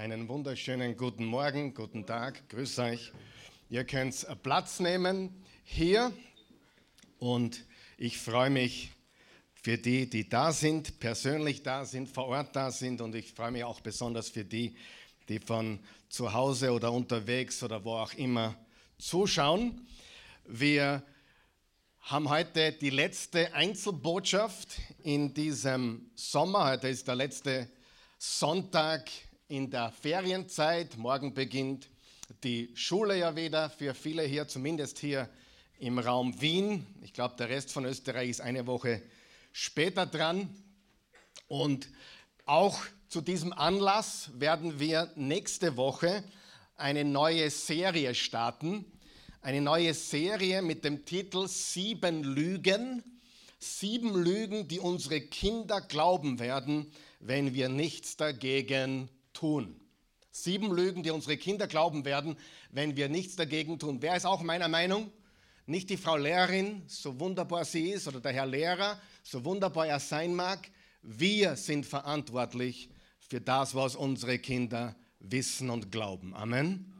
Einen wunderschönen guten Morgen, guten Tag, grüß euch. Ihr könnt Platz nehmen hier und ich freue mich für die, die da sind, persönlich da sind, vor Ort da sind und ich freue mich auch besonders für die, die von zu Hause oder unterwegs oder wo auch immer zuschauen. Wir haben heute die letzte Einzelbotschaft in diesem Sommer. Heute ist der letzte Sonntag in der Ferienzeit. Morgen beginnt die Schule ja wieder für viele hier, zumindest hier im Raum Wien. Ich glaube, der Rest von Österreich ist eine Woche später dran. Und auch zu diesem Anlass werden wir nächste Woche eine neue Serie starten. Eine neue Serie mit dem Titel Sieben Lügen. Sieben Lügen, die unsere Kinder glauben werden, wenn wir nichts dagegen tun. Sieben Lügen, die unsere Kinder glauben werden, wenn wir nichts dagegen tun. Wer ist auch meiner Meinung? Nicht die Frau Lehrerin, so wunderbar sie ist, oder der Herr Lehrer, so wunderbar er sein mag. Wir sind verantwortlich für das, was unsere Kinder wissen und glauben. Amen.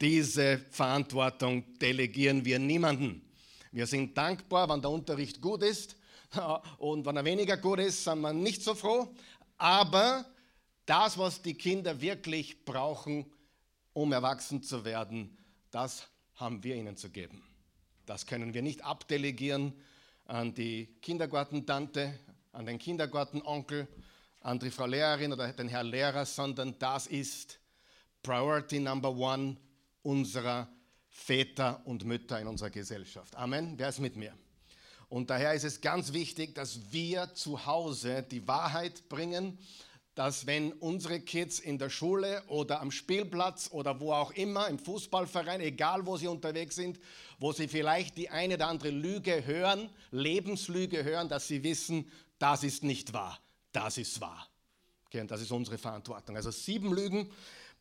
Diese Verantwortung delegieren wir niemanden. Wir sind dankbar, wenn der Unterricht gut ist und wenn er weniger gut ist, sind wir nicht so froh. Aber das, was die Kinder wirklich brauchen, um erwachsen zu werden, das haben wir ihnen zu geben. Das können wir nicht abdelegieren an die Kindergartentante, an den Kindergartenonkel, an die Frau Lehrerin oder den Herrn Lehrer, sondern das ist Priority Number One unserer Väter und Mütter in unserer Gesellschaft. Amen. Wer ist mit mir? Und daher ist es ganz wichtig, dass wir zu Hause die Wahrheit bringen dass wenn unsere Kids in der Schule oder am Spielplatz oder wo auch immer, im Fußballverein, egal wo sie unterwegs sind, wo sie vielleicht die eine oder andere Lüge hören, Lebenslüge hören, dass sie wissen, das ist nicht wahr, das ist wahr. Okay, und das ist unsere Verantwortung. Also sieben Lügen,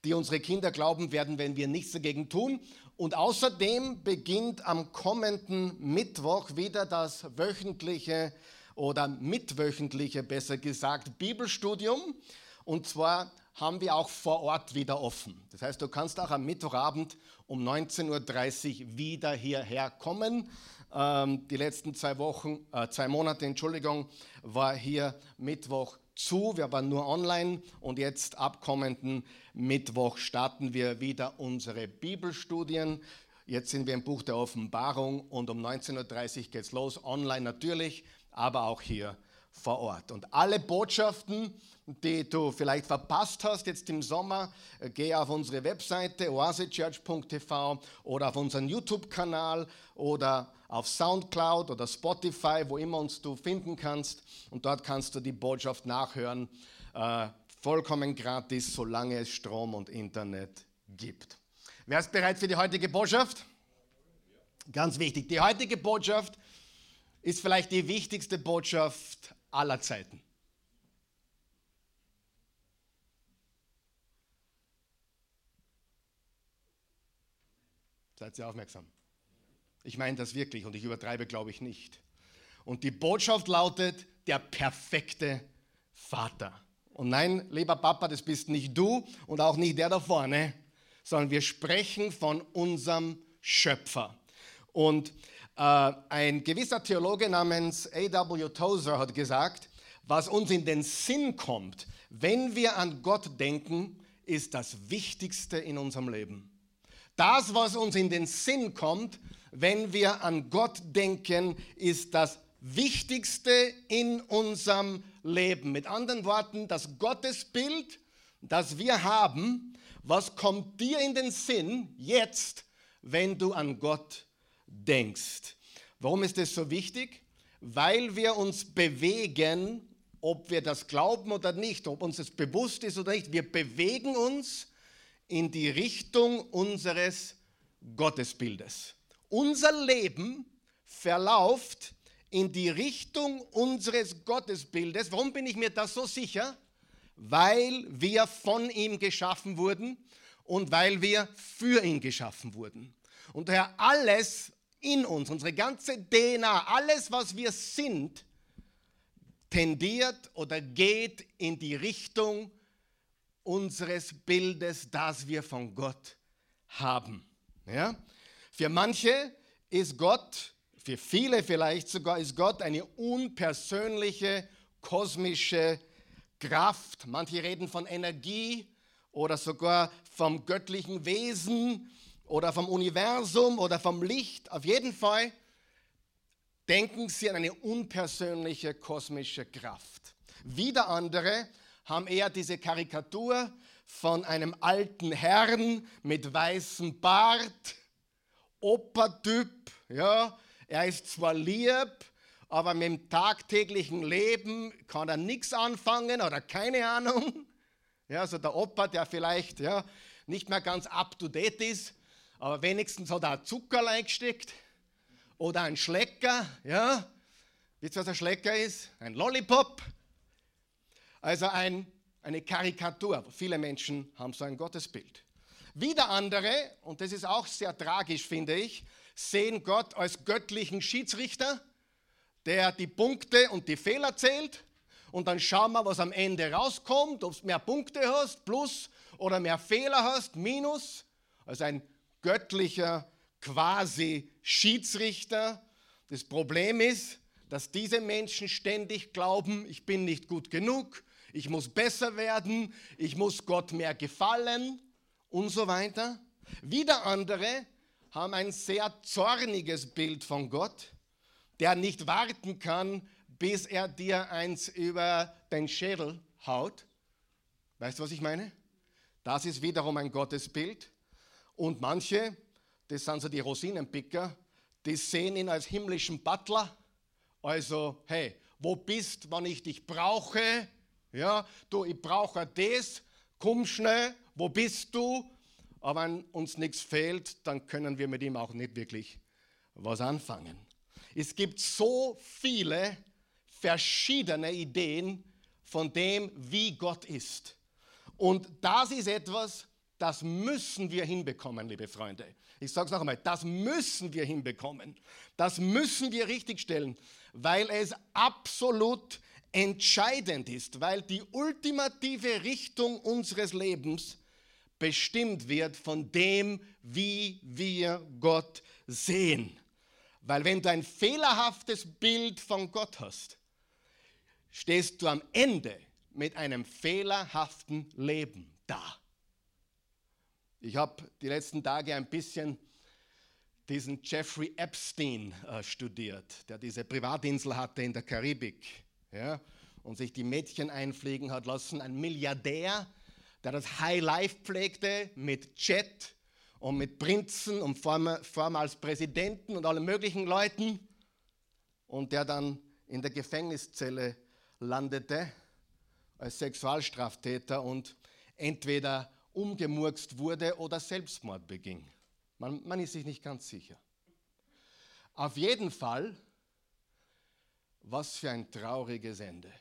die unsere Kinder glauben werden, wenn wir nichts dagegen tun. Und außerdem beginnt am kommenden Mittwoch wieder das wöchentliche oder mitwöchentliche, besser gesagt, Bibelstudium. Und zwar haben wir auch vor Ort wieder offen. Das heißt, du kannst auch am Mittwochabend um 19.30 Uhr wieder hierher kommen. Ähm, die letzten zwei Wochen, äh, zwei Monate, Entschuldigung, war hier Mittwoch zu. Wir waren nur online und jetzt ab kommenden Mittwoch starten wir wieder unsere Bibelstudien. Jetzt sind wir im Buch der Offenbarung und um 19.30 Uhr geht es los, online natürlich aber auch hier vor Ort. Und alle Botschaften, die du vielleicht verpasst hast jetzt im Sommer, äh, geh auf unsere Webseite oasechurch.tv oder auf unseren YouTube-Kanal oder auf Soundcloud oder Spotify, wo immer uns du finden kannst. Und dort kannst du die Botschaft nachhören, äh, vollkommen gratis, solange es Strom und Internet gibt. Wer ist bereit für die heutige Botschaft? Ganz wichtig. Die heutige Botschaft ist vielleicht die wichtigste Botschaft aller Zeiten. Seid ihr aufmerksam? Ich meine das wirklich und ich übertreibe, glaube ich, nicht. Und die Botschaft lautet, der perfekte Vater. Und nein, lieber Papa, das bist nicht du und auch nicht der da vorne, sondern wir sprechen von unserem Schöpfer. Und ein gewisser Theologe namens A.W. Tozer hat gesagt, was uns in den Sinn kommt, wenn wir an Gott denken, ist das Wichtigste in unserem Leben. Das, was uns in den Sinn kommt, wenn wir an Gott denken, ist das Wichtigste in unserem Leben. Mit anderen Worten, das Gottesbild, das wir haben, was kommt dir in den Sinn jetzt, wenn du an Gott denkst? Warum ist das so wichtig? Weil wir uns bewegen, ob wir das glauben oder nicht, ob uns das bewusst ist oder nicht. Wir bewegen uns in die Richtung unseres Gottesbildes. Unser Leben verläuft in die Richtung unseres Gottesbildes. Warum bin ich mir das so sicher? Weil wir von ihm geschaffen wurden und weil wir für ihn geschaffen wurden. Und daher alles, in uns, unsere ganze DNA, alles, was wir sind, tendiert oder geht in die Richtung unseres Bildes, das wir von Gott haben. Ja? Für manche ist Gott, für viele vielleicht sogar, ist Gott eine unpersönliche, kosmische Kraft. Manche reden von Energie oder sogar vom göttlichen Wesen oder vom Universum oder vom Licht. Auf jeden Fall denken sie an eine unpersönliche kosmische Kraft. Wieder andere haben eher diese Karikatur von einem alten Herrn mit weißem Bart, Opertyp, ja, er ist zwar lieb, aber mit dem tagtäglichen Leben kann er nichts anfangen oder keine Ahnung. Ja, also der Opa, der vielleicht ja, nicht mehr ganz up to date ist, aber wenigstens hat er ein Zuckerl gesteckt oder ein Schlecker, ja. Wisst ihr, was ein Schlecker ist? Ein Lollipop. Also ein, eine Karikatur. Viele Menschen haben so ein Gottesbild. Wieder andere, und das ist auch sehr tragisch, finde ich, sehen Gott als göttlichen Schiedsrichter, der die Punkte und die Fehler zählt. Und dann schauen wir, was am Ende rauskommt, ob du mehr Punkte hast, plus oder mehr Fehler hast, minus. Also ein göttlicher quasi Schiedsrichter. Das Problem ist, dass diese Menschen ständig glauben, ich bin nicht gut genug, ich muss besser werden, ich muss Gott mehr gefallen und so weiter. Wieder andere haben ein sehr zorniges Bild von Gott, der nicht warten kann, bis er dir eins über den Schädel haut. Weißt du, was ich meine? Das ist wiederum ein Gottesbild. Und manche, das sind so die Rosinenpicker, die sehen ihn als himmlischen Butler. Also, hey, wo bist, wann ich dich brauche? Ja, du, ich brauche das, komm schnell, wo bist du? Aber wenn uns nichts fehlt, dann können wir mit ihm auch nicht wirklich was anfangen. Es gibt so viele verschiedene Ideen von dem, wie Gott ist. Und das ist etwas, das müssen wir hinbekommen, liebe Freunde. Ich sage es noch einmal, das müssen wir hinbekommen. Das müssen wir richtigstellen, weil es absolut entscheidend ist, weil die ultimative Richtung unseres Lebens bestimmt wird von dem, wie wir Gott sehen. Weil wenn du ein fehlerhaftes Bild von Gott hast, stehst du am Ende mit einem fehlerhaften Leben da. Ich habe die letzten Tage ein bisschen diesen Jeffrey Epstein äh, studiert, der diese Privatinsel hatte in der Karibik ja, und sich die Mädchen einfliegen hat lassen. Ein Milliardär, der das High Life pflegte mit Jet und mit Prinzen und vormals Präsidenten und allen möglichen Leuten und der dann in der Gefängniszelle landete als Sexualstraftäter und entweder umgemurkst wurde oder Selbstmord beging. Man, man ist sich nicht ganz sicher. Auf jeden Fall, was für ein trauriges Ende.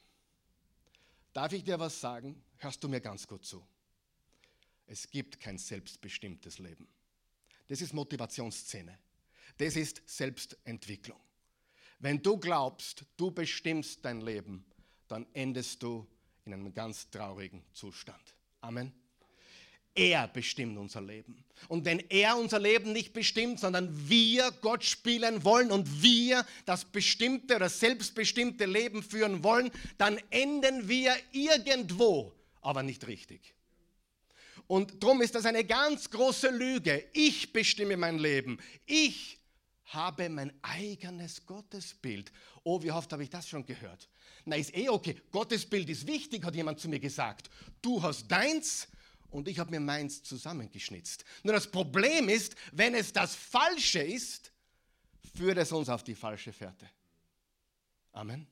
Darf ich dir was sagen? Hörst du mir ganz gut zu. Es gibt kein selbstbestimmtes Leben. Das ist Motivationsszene. Das ist Selbstentwicklung. Wenn du glaubst, du bestimmst dein Leben, dann endest du in einem ganz traurigen Zustand. Amen. Er bestimmt unser Leben. Und wenn er unser Leben nicht bestimmt, sondern wir Gott spielen wollen und wir das bestimmte oder selbstbestimmte Leben führen wollen, dann enden wir irgendwo, aber nicht richtig. Und darum ist das eine ganz große Lüge. Ich bestimme mein Leben. Ich habe mein eigenes Gottesbild. Oh, wie oft habe ich das schon gehört? Na, ist eh okay. Gottesbild ist wichtig, hat jemand zu mir gesagt. Du hast deins und ich habe mir meins zusammengeschnitzt. Nur das Problem ist, wenn es das Falsche ist, führt es uns auf die falsche Fährte. Amen.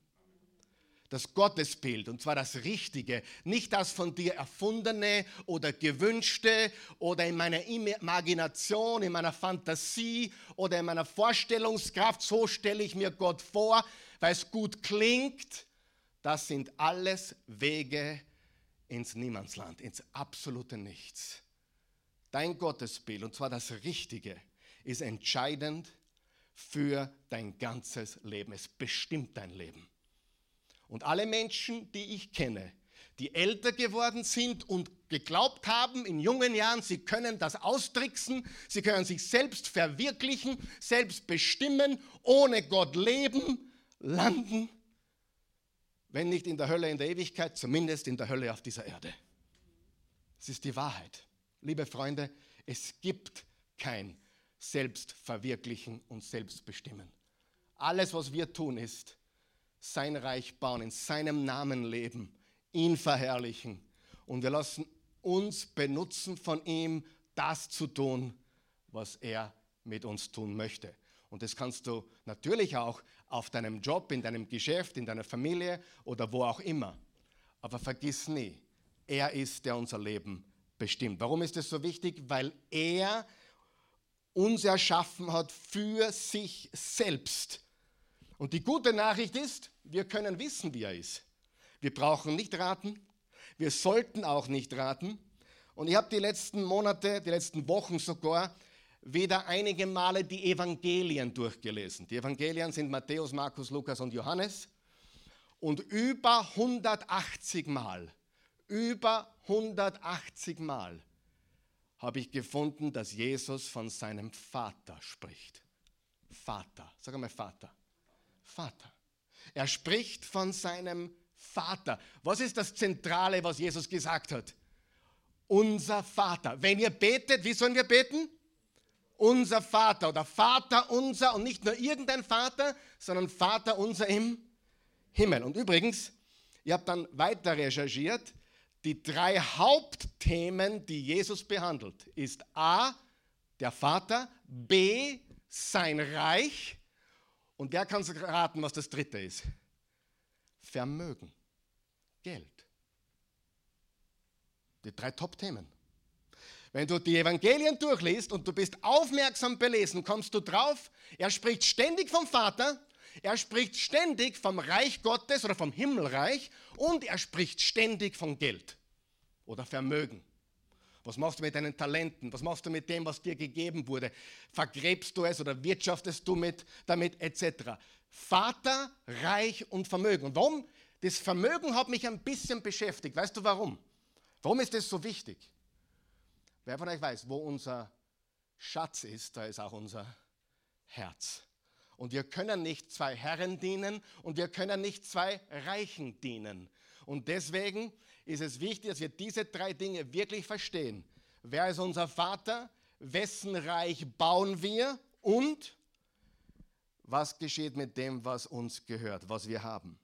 Das Gottesbild, und zwar das Richtige, nicht das von dir erfundene oder gewünschte oder in meiner Imagination, in meiner Fantasie oder in meiner Vorstellungskraft, so stelle ich mir Gott vor, weil es gut klingt. Das sind alles Wege, ins Niemandsland, ins absolute Nichts. Dein Gottesbild, und zwar das Richtige, ist entscheidend für dein ganzes Leben. Es bestimmt dein Leben. Und alle Menschen, die ich kenne, die älter geworden sind und geglaubt haben in jungen Jahren, sie können das austricksen, sie können sich selbst verwirklichen, selbst bestimmen, ohne Gott leben, landen, wenn nicht in der Hölle in der Ewigkeit, zumindest in der Hölle auf dieser Erde. Das ist die Wahrheit. Liebe Freunde, es gibt kein Selbstverwirklichen und Selbstbestimmen. Alles, was wir tun, ist sein Reich bauen, in seinem Namen leben, ihn verherrlichen. Und wir lassen uns benutzen von ihm, das zu tun, was er mit uns tun möchte. Und das kannst du natürlich auch auf deinem Job, in deinem Geschäft, in deiner Familie oder wo auch immer. Aber vergiss nie, er ist, der unser Leben bestimmt. Warum ist das so wichtig? Weil er uns erschaffen hat für sich selbst. Und die gute Nachricht ist, wir können wissen, wie er ist. Wir brauchen nicht raten, wir sollten auch nicht raten. Und ich habe die letzten Monate, die letzten Wochen sogar wieder einige Male die Evangelien durchgelesen. Die Evangelien sind Matthäus, Markus, Lukas und Johannes. Und über 180 Mal, über 180 Mal habe ich gefunden, dass Jesus von seinem Vater spricht. Vater, sag einmal Vater. Vater. Er spricht von seinem Vater. Was ist das Zentrale, was Jesus gesagt hat? Unser Vater. Wenn ihr betet, wie sollen wir beten? Unser Vater oder Vater unser und nicht nur irgendein Vater, sondern Vater unser im Himmel. Und übrigens, ihr habt dann weiter recherchiert, die drei Hauptthemen, die Jesus behandelt, ist A, der Vater, B, sein Reich und wer kann raten, was das dritte ist? Vermögen, Geld. Die drei Top-Themen. Wenn du die Evangelien durchliest und du bist aufmerksam belesen, kommst du drauf, er spricht ständig vom Vater, er spricht ständig vom Reich Gottes oder vom Himmelreich und er spricht ständig von Geld oder Vermögen. Was machst du mit deinen Talenten? Was machst du mit dem, was dir gegeben wurde? Vergräbst du es oder wirtschaftest du mit, damit etc. Vater, Reich und Vermögen. Und warum? Das Vermögen hat mich ein bisschen beschäftigt. Weißt du warum? Warum ist das so wichtig? Wer von euch weiß, wo unser Schatz ist, da ist auch unser Herz. Und wir können nicht zwei Herren dienen und wir können nicht zwei Reichen dienen. Und deswegen ist es wichtig, dass wir diese drei Dinge wirklich verstehen. Wer ist unser Vater? Wessen Reich bauen wir? Und was geschieht mit dem, was uns gehört, was wir haben?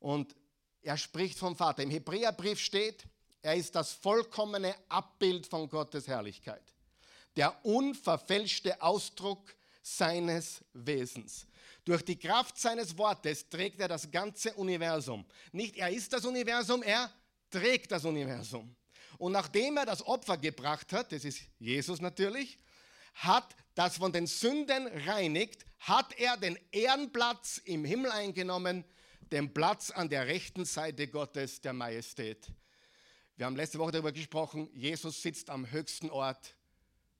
Und er spricht vom Vater. Im Hebräerbrief steht, er ist das vollkommene Abbild von Gottes Herrlichkeit. Der unverfälschte Ausdruck seines Wesens. Durch die Kraft seines Wortes trägt er das ganze Universum. Nicht er ist das Universum, er trägt das Universum. Und nachdem er das Opfer gebracht hat, das ist Jesus natürlich, hat das von den Sünden reinigt, hat er den Ehrenplatz im Himmel eingenommen, den Platz an der rechten Seite Gottes der Majestät. Wir haben letzte Woche darüber gesprochen, Jesus sitzt am höchsten Ort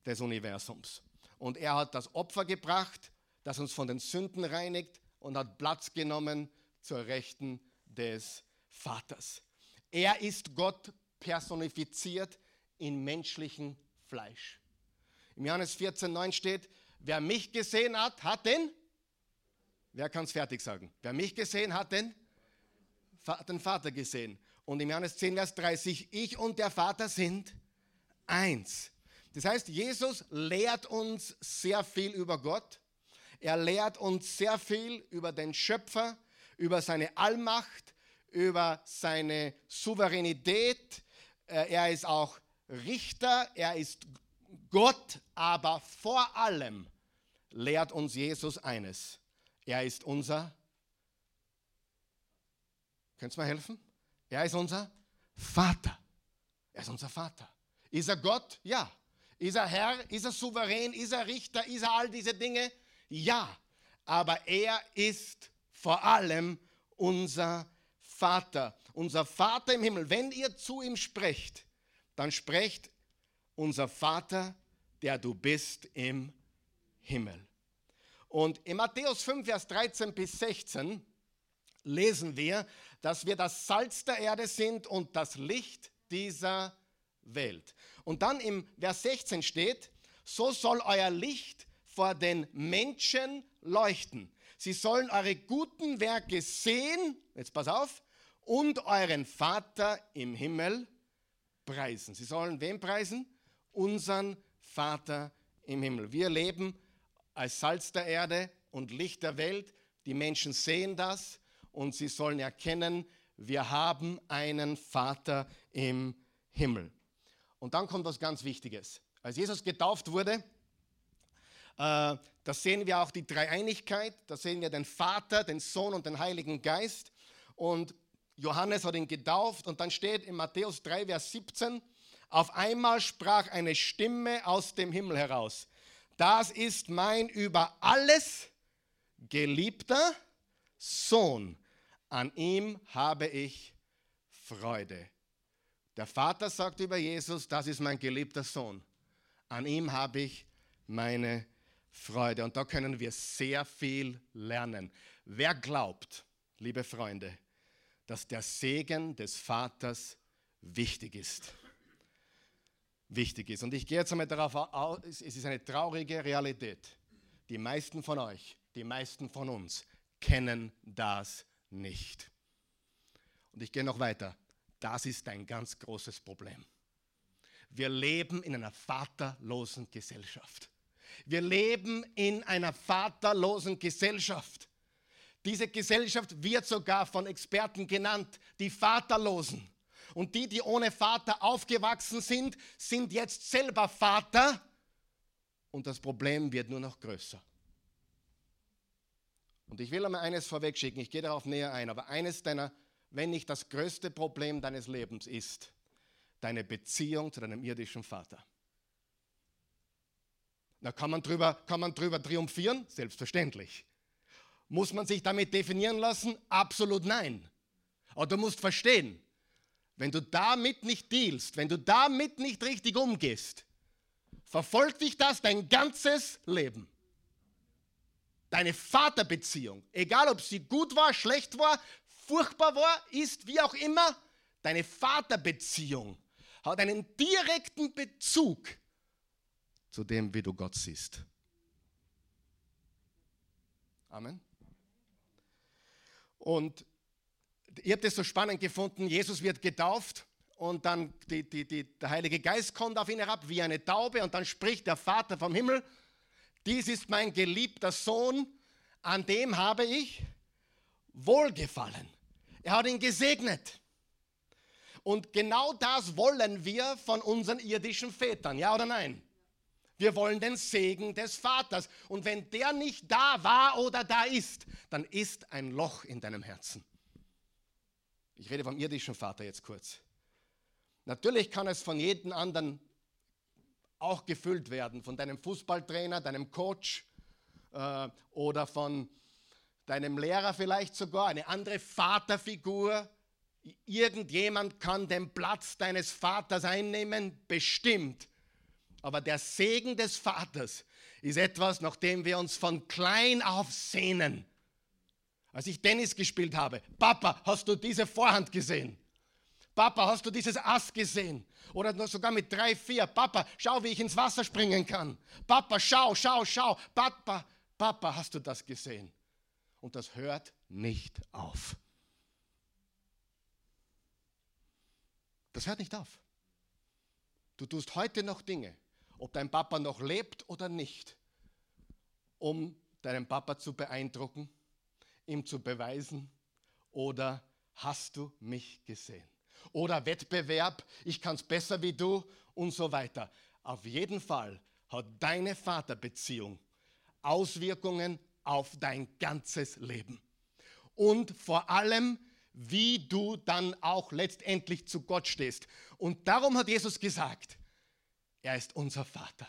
des Universums. Und er hat das Opfer gebracht, das uns von den Sünden reinigt und hat Platz genommen zur Rechten des Vaters. Er ist Gott personifiziert in menschlichem Fleisch. Im Johannes 14, 9 steht, wer mich gesehen hat, hat den, wer kann es fertig sagen? Wer mich gesehen hat, den, den Vater gesehen. Und im Johannes 10, Vers 30, ich und der Vater sind eins. Das heißt, Jesus lehrt uns sehr viel über Gott. Er lehrt uns sehr viel über den Schöpfer, über seine Allmacht, über seine Souveränität. Äh, er ist auch Richter, er ist Gott, aber vor allem lehrt uns Jesus eines. Er ist unser, könnt ihr mir helfen? Er ist unser Vater. Er ist unser Vater. Ist er Gott? Ja. Ist er Herr? Ist er souverän? Ist er Richter? Ist er all diese Dinge? Ja. Aber er ist vor allem unser Vater. Unser Vater im Himmel, wenn ihr zu ihm sprecht, dann sprecht unser Vater, der du bist im Himmel. Und in Matthäus 5, Vers 13 bis 16 lesen wir, dass wir das Salz der Erde sind und das Licht dieser Welt. Und dann im Vers 16 steht, so soll euer Licht vor den Menschen leuchten. Sie sollen eure guten Werke sehen, jetzt pass auf, und euren Vater im Himmel preisen. Sie sollen wen preisen? Unseren Vater im Himmel. Wir leben als Salz der Erde und Licht der Welt. Die Menschen sehen das und sie sollen erkennen, wir haben einen Vater im Himmel. Und dann kommt was ganz Wichtiges. Als Jesus getauft wurde, äh, da sehen wir auch die Dreieinigkeit, da sehen wir den Vater, den Sohn und den Heiligen Geist. Und Johannes hat ihn getauft und dann steht in Matthäus 3, Vers 17, auf einmal sprach eine Stimme aus dem Himmel heraus. Das ist mein über alles geliebter Sohn. An ihm habe ich Freude. Der Vater sagt über Jesus, das ist mein geliebter Sohn. An ihm habe ich meine Freude. Und da können wir sehr viel lernen. Wer glaubt, liebe Freunde, dass der Segen des Vaters wichtig ist? Wichtig ist. Und ich gehe jetzt einmal darauf aus, es ist eine traurige Realität. Die meisten von euch, die meisten von uns kennen das nicht. Und ich gehe noch weiter. Das ist ein ganz großes Problem. Wir leben in einer vaterlosen Gesellschaft. Wir leben in einer vaterlosen Gesellschaft. Diese Gesellschaft wird sogar von Experten genannt, die Vaterlosen. Und die, die ohne Vater aufgewachsen sind, sind jetzt selber Vater. Und das Problem wird nur noch größer. Und ich will einmal eines vorwegschicken, ich gehe darauf näher ein, aber eines deiner wenn nicht das größte Problem deines Lebens ist, deine Beziehung zu deinem irdischen Vater. Da kann man drüber, kann man drüber triumphieren? Selbstverständlich. Muss man sich damit definieren lassen? Absolut nein. Aber du musst verstehen, wenn du damit nicht dealst, wenn du damit nicht richtig umgehst, verfolgt dich das dein ganzes Leben. Deine Vaterbeziehung, egal ob sie gut war, schlecht war, furchtbar war, ist, wie auch immer, deine Vaterbeziehung hat einen direkten Bezug zu dem, wie du Gott siehst. Amen. Und ihr habt es so spannend gefunden, Jesus wird getauft und dann die, die, die, der Heilige Geist kommt auf ihn herab wie eine Taube und dann spricht der Vater vom Himmel, dies ist mein geliebter Sohn, an dem habe ich Wohlgefallen. Er hat ihn gesegnet. Und genau das wollen wir von unseren irdischen Vätern, ja oder nein? Wir wollen den Segen des Vaters. Und wenn der nicht da war oder da ist, dann ist ein Loch in deinem Herzen. Ich rede vom irdischen Vater jetzt kurz. Natürlich kann es von jedem anderen auch gefüllt werden, von deinem Fußballtrainer, deinem Coach äh, oder von deinem Lehrer vielleicht sogar, eine andere Vaterfigur. Irgendjemand kann den Platz deines Vaters einnehmen, bestimmt. Aber der Segen des Vaters ist etwas, nach dem wir uns von klein auf sehnen. Als ich Tennis gespielt habe, Papa, hast du diese Vorhand gesehen? Papa, hast du dieses Ass gesehen? Oder sogar mit drei, vier. Papa, schau, wie ich ins Wasser springen kann. Papa, schau, schau, schau. Papa, Papa, hast du das gesehen? und das hört nicht auf. Das hört nicht auf. Du tust heute noch Dinge, ob dein Papa noch lebt oder nicht, um deinen Papa zu beeindrucken, ihm zu beweisen oder hast du mich gesehen? Oder Wettbewerb, ich kann es besser wie du und so weiter. Auf jeden Fall hat deine Vaterbeziehung Auswirkungen auf dein ganzes Leben. Und vor allem, wie du dann auch letztendlich zu Gott stehst. Und darum hat Jesus gesagt, er ist unser Vater.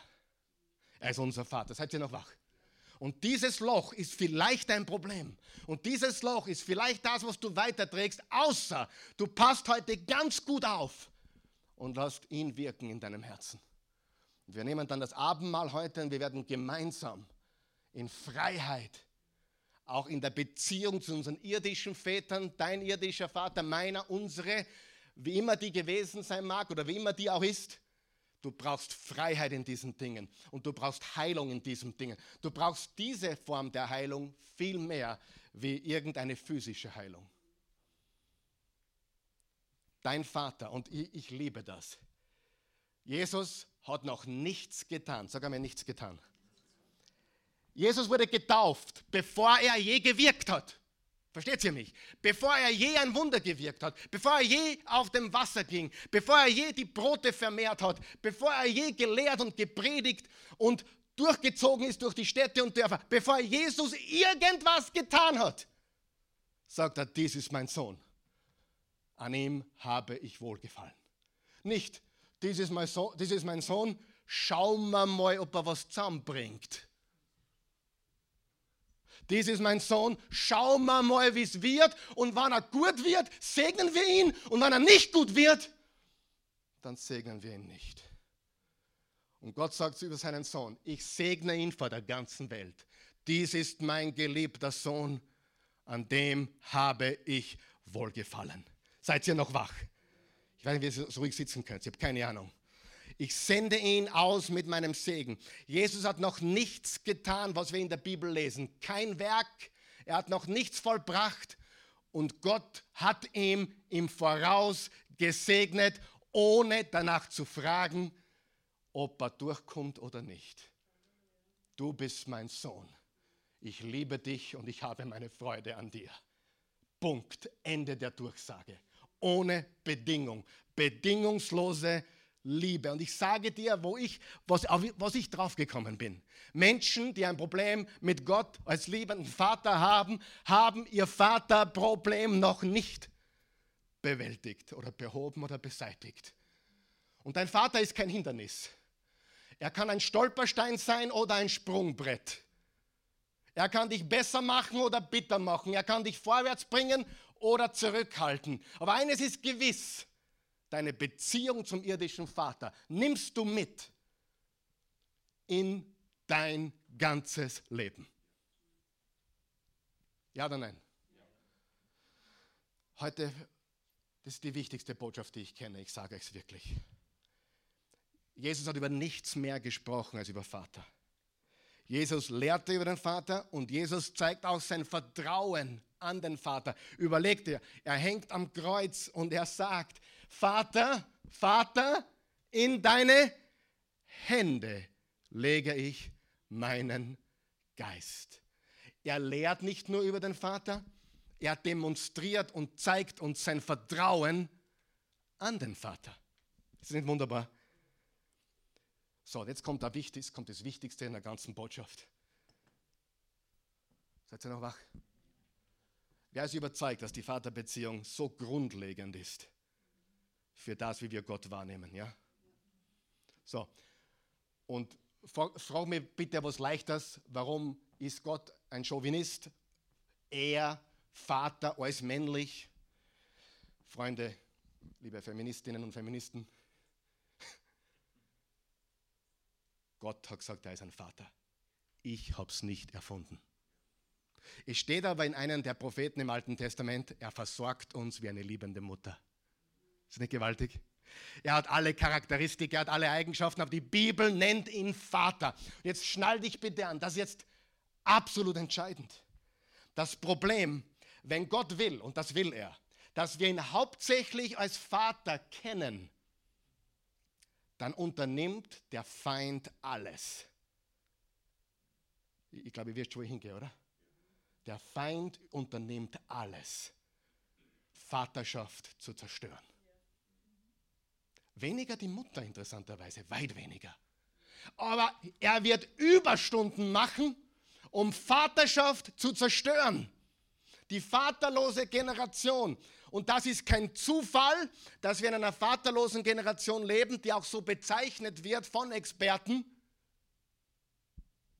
Er ist unser Vater. Seid ihr noch wach? Und dieses Loch ist vielleicht dein Problem. Und dieses Loch ist vielleicht das, was du weiterträgst, außer du passt heute ganz gut auf und lässt ihn wirken in deinem Herzen. Wir nehmen dann das Abendmahl heute und wir werden gemeinsam in Freiheit auch in der Beziehung zu unseren irdischen Vätern, dein irdischer Vater, meiner, unsere, wie immer die gewesen sein mag oder wie immer die auch ist. Du brauchst Freiheit in diesen Dingen und du brauchst Heilung in diesen Dingen. Du brauchst diese Form der Heilung viel mehr wie irgendeine physische Heilung. Dein Vater, und ich, ich liebe das. Jesus hat noch nichts getan. Sag einmal nichts getan. Jesus wurde getauft, bevor er je gewirkt hat. Versteht ihr mich? Bevor er je ein Wunder gewirkt hat, bevor er je auf dem Wasser ging, bevor er je die Brote vermehrt hat, bevor er je gelehrt und gepredigt und durchgezogen ist durch die Städte und Dörfer, bevor Jesus irgendwas getan hat, sagt er, dies ist mein Sohn. An ihm habe ich wohlgefallen. Nicht, dies ist mein Sohn, schauen wir mal, ob er was zusammenbringt dies ist mein Sohn, schauen wir mal, wie es wird. Und wenn er gut wird, segnen wir ihn. Und wenn er nicht gut wird, dann segnen wir ihn nicht. Und Gott sagt über seinen Sohn, ich segne ihn vor der ganzen Welt. Dies ist mein geliebter Sohn, an dem habe ich wohlgefallen. Seid ihr noch wach? Ich weiß nicht, wie ihr so ruhig sitzen könnt. Ich habe keine Ahnung. Ich sende ihn aus mit meinem Segen. Jesus hat noch nichts getan, was wir in der Bibel lesen. Kein Werk. Er hat noch nichts vollbracht. Und Gott hat ihm im Voraus gesegnet, ohne danach zu fragen, ob er durchkommt oder nicht. Du bist mein Sohn. Ich liebe dich und ich habe meine Freude an dir. Punkt. Ende der Durchsage. Ohne Bedingung. Bedingungslose Liebe. Und ich sage dir, wo ich, was, was ich draufgekommen bin. Menschen, die ein Problem mit Gott als liebenden Vater haben, haben ihr Vaterproblem noch nicht bewältigt oder behoben oder beseitigt. Und dein Vater ist kein Hindernis. Er kann ein Stolperstein sein oder ein Sprungbrett. Er kann dich besser machen oder bitter machen. Er kann dich vorwärts bringen oder zurückhalten. Aber eines ist gewiss, deine Beziehung zum irdischen Vater nimmst du mit in dein ganzes Leben. Ja oder nein? Heute, das ist die wichtigste Botschaft, die ich kenne, ich sage es wirklich. Jesus hat über nichts mehr gesprochen als über Vater. Jesus lehrte über den Vater und Jesus zeigt auch sein Vertrauen an den Vater. Überleg dir, er hängt am Kreuz und er sagt, Vater, Vater, in deine Hände lege ich meinen Geist. Er lehrt nicht nur über den Vater, er demonstriert und zeigt uns sein Vertrauen an den Vater. Ist nicht wunderbar? So, jetzt kommt, da Wichtigste, kommt das Wichtigste in der ganzen Botschaft. Seid ihr noch wach? Wer ist überzeugt, dass die Vaterbeziehung so grundlegend ist für das, wie wir Gott wahrnehmen? Ja? So, und frag mir bitte was Leichtes, warum ist Gott ein Chauvinist? Er, Vater, als männlich. Freunde, liebe Feministinnen und Feministen, Gott hat gesagt, er ist ein Vater. Ich habe es nicht erfunden. Es steht aber in einem der Propheten im Alten Testament, er versorgt uns wie eine liebende Mutter. Ist nicht gewaltig? Er hat alle Charakteristik, er hat alle Eigenschaften, aber die Bibel nennt ihn Vater. Jetzt schnall dich bitte an, das ist jetzt absolut entscheidend. Das Problem, wenn Gott will, und das will er, dass wir ihn hauptsächlich als Vater kennen, dann unternimmt der Feind alles. Ich glaube, ihr wirst schon hingehen, oder? Der Feind unternimmt alles, Vaterschaft zu zerstören. Weniger die Mutter interessanterweise, weit weniger. Aber er wird Überstunden machen, um Vaterschaft zu zerstören. Die vaterlose Generation. Und das ist kein Zufall, dass wir in einer vaterlosen Generation leben, die auch so bezeichnet wird von Experten.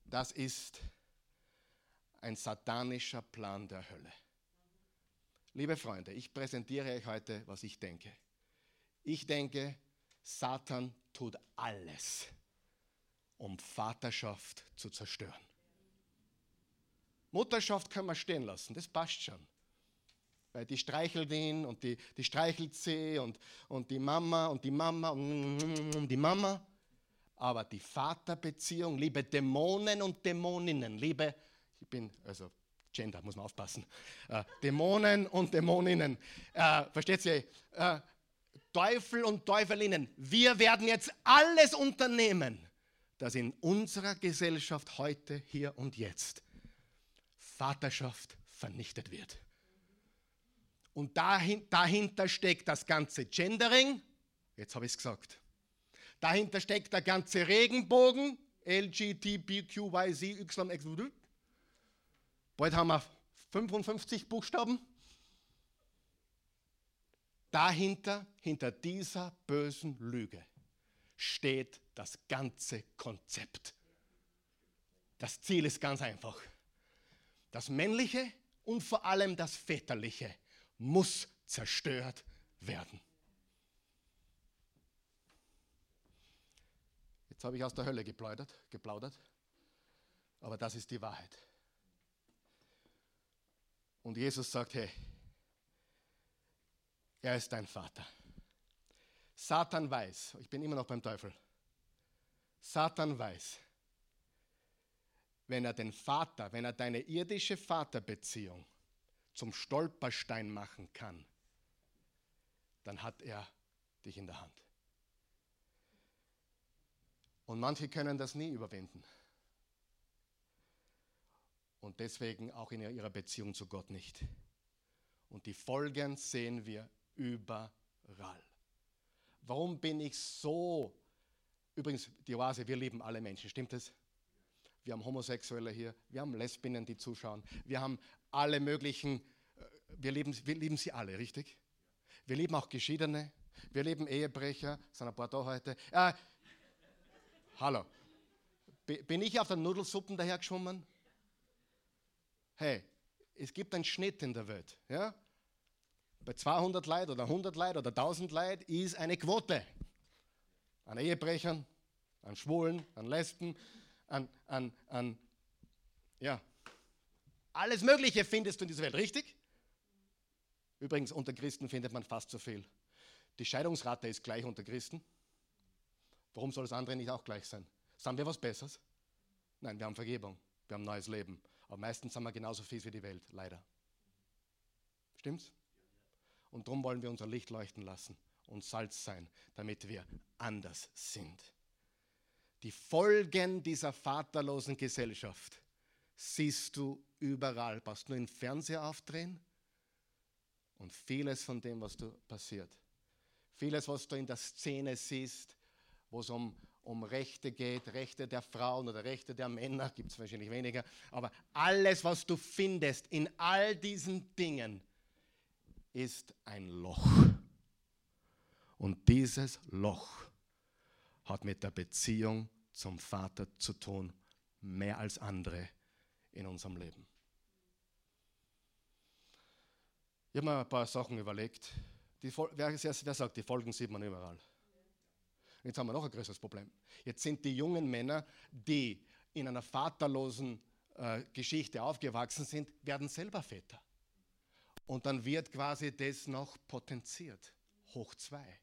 Das ist ein satanischer Plan der Hölle. Liebe Freunde, ich präsentiere euch heute, was ich denke. Ich denke, Satan tut alles, um Vaterschaft zu zerstören. Mutterschaft können wir stehen lassen, das passt schon. Weil die streichelt ihn und die, die streichelt sie und, und die Mama und die Mama und die Mama. Aber die Vaterbeziehung, liebe Dämonen und Dämoninnen, liebe, ich bin, also Gender, muss man aufpassen, äh, Dämonen und Dämoninnen, äh, versteht ihr? Äh, Teufel und Teufelinnen, wir werden jetzt alles unternehmen, dass in unserer Gesellschaft heute, hier und jetzt Vaterschaft vernichtet wird. Und dahin, dahinter steckt das ganze Gendering, jetzt habe ich es gesagt. Dahinter steckt der ganze Regenbogen, LGTBQYZ, Bald haben wir 55 Buchstaben. Dahinter, hinter dieser bösen Lüge, steht das ganze Konzept. Das Ziel ist ganz einfach. Das Männliche und vor allem das Väterliche muss zerstört werden. Jetzt habe ich aus der Hölle geplaudert, geplaudert, aber das ist die Wahrheit. Und Jesus sagt, hey, er ist dein Vater. Satan weiß, ich bin immer noch beim Teufel, Satan weiß, wenn er den Vater, wenn er deine irdische Vaterbeziehung zum Stolperstein machen kann, dann hat er dich in der Hand. Und manche können das nie überwinden. Und deswegen auch in ihrer Beziehung zu Gott nicht. Und die Folgen sehen wir überall. Warum bin ich so? Übrigens, die Oase, wir lieben alle Menschen, stimmt es? Wir haben Homosexuelle hier, wir haben Lesbinnen, die zuschauen, wir haben alle möglichen, äh, wir lieben, wir lieben sie alle, richtig? Wir lieben auch Geschiedene, wir lieben Ehebrecher, sind ein paar da heute. Äh, hallo, bin ich auf der Nudelsuppen dahergeschwommen? Hey, es gibt einen Schnitt in der Welt. Ja? Bei 200 Leid oder 100 Leid oder 1000 Leid ist eine Quote. An Ehebrechern, an Schwulen, an Lesben, an, an, an ja, alles Mögliche findest du in dieser Welt, richtig? Übrigens, unter Christen findet man fast so viel. Die Scheidungsrate ist gleich unter Christen. Warum soll das andere nicht auch gleich sein? Sagen wir was Besseres? Nein, wir haben Vergebung, wir haben neues Leben. Aber meistens sind wir genauso fies wie die Welt, leider. Stimmt's? Und darum wollen wir unser Licht leuchten lassen und Salz sein, damit wir anders sind. Die Folgen dieser vaterlosen Gesellschaft siehst du überall. Brauchst nur den Fernseher aufdrehen und vieles von dem, was du passiert. Vieles, was du in der Szene siehst, wo es um um Rechte geht, Rechte der Frauen oder Rechte der Männer, gibt es wahrscheinlich weniger, aber alles, was du findest in all diesen Dingen, ist ein Loch. Und dieses Loch hat mit der Beziehung zum Vater zu tun, mehr als andere in unserem Leben. Ich habe mir ein paar Sachen überlegt. Die, wer, wer sagt, die Folgen sieht man überall. Jetzt haben wir noch ein größeres Problem. Jetzt sind die jungen Männer, die in einer vaterlosen äh, Geschichte aufgewachsen sind, werden selber Väter. Und dann wird quasi das noch potenziert, hoch zwei.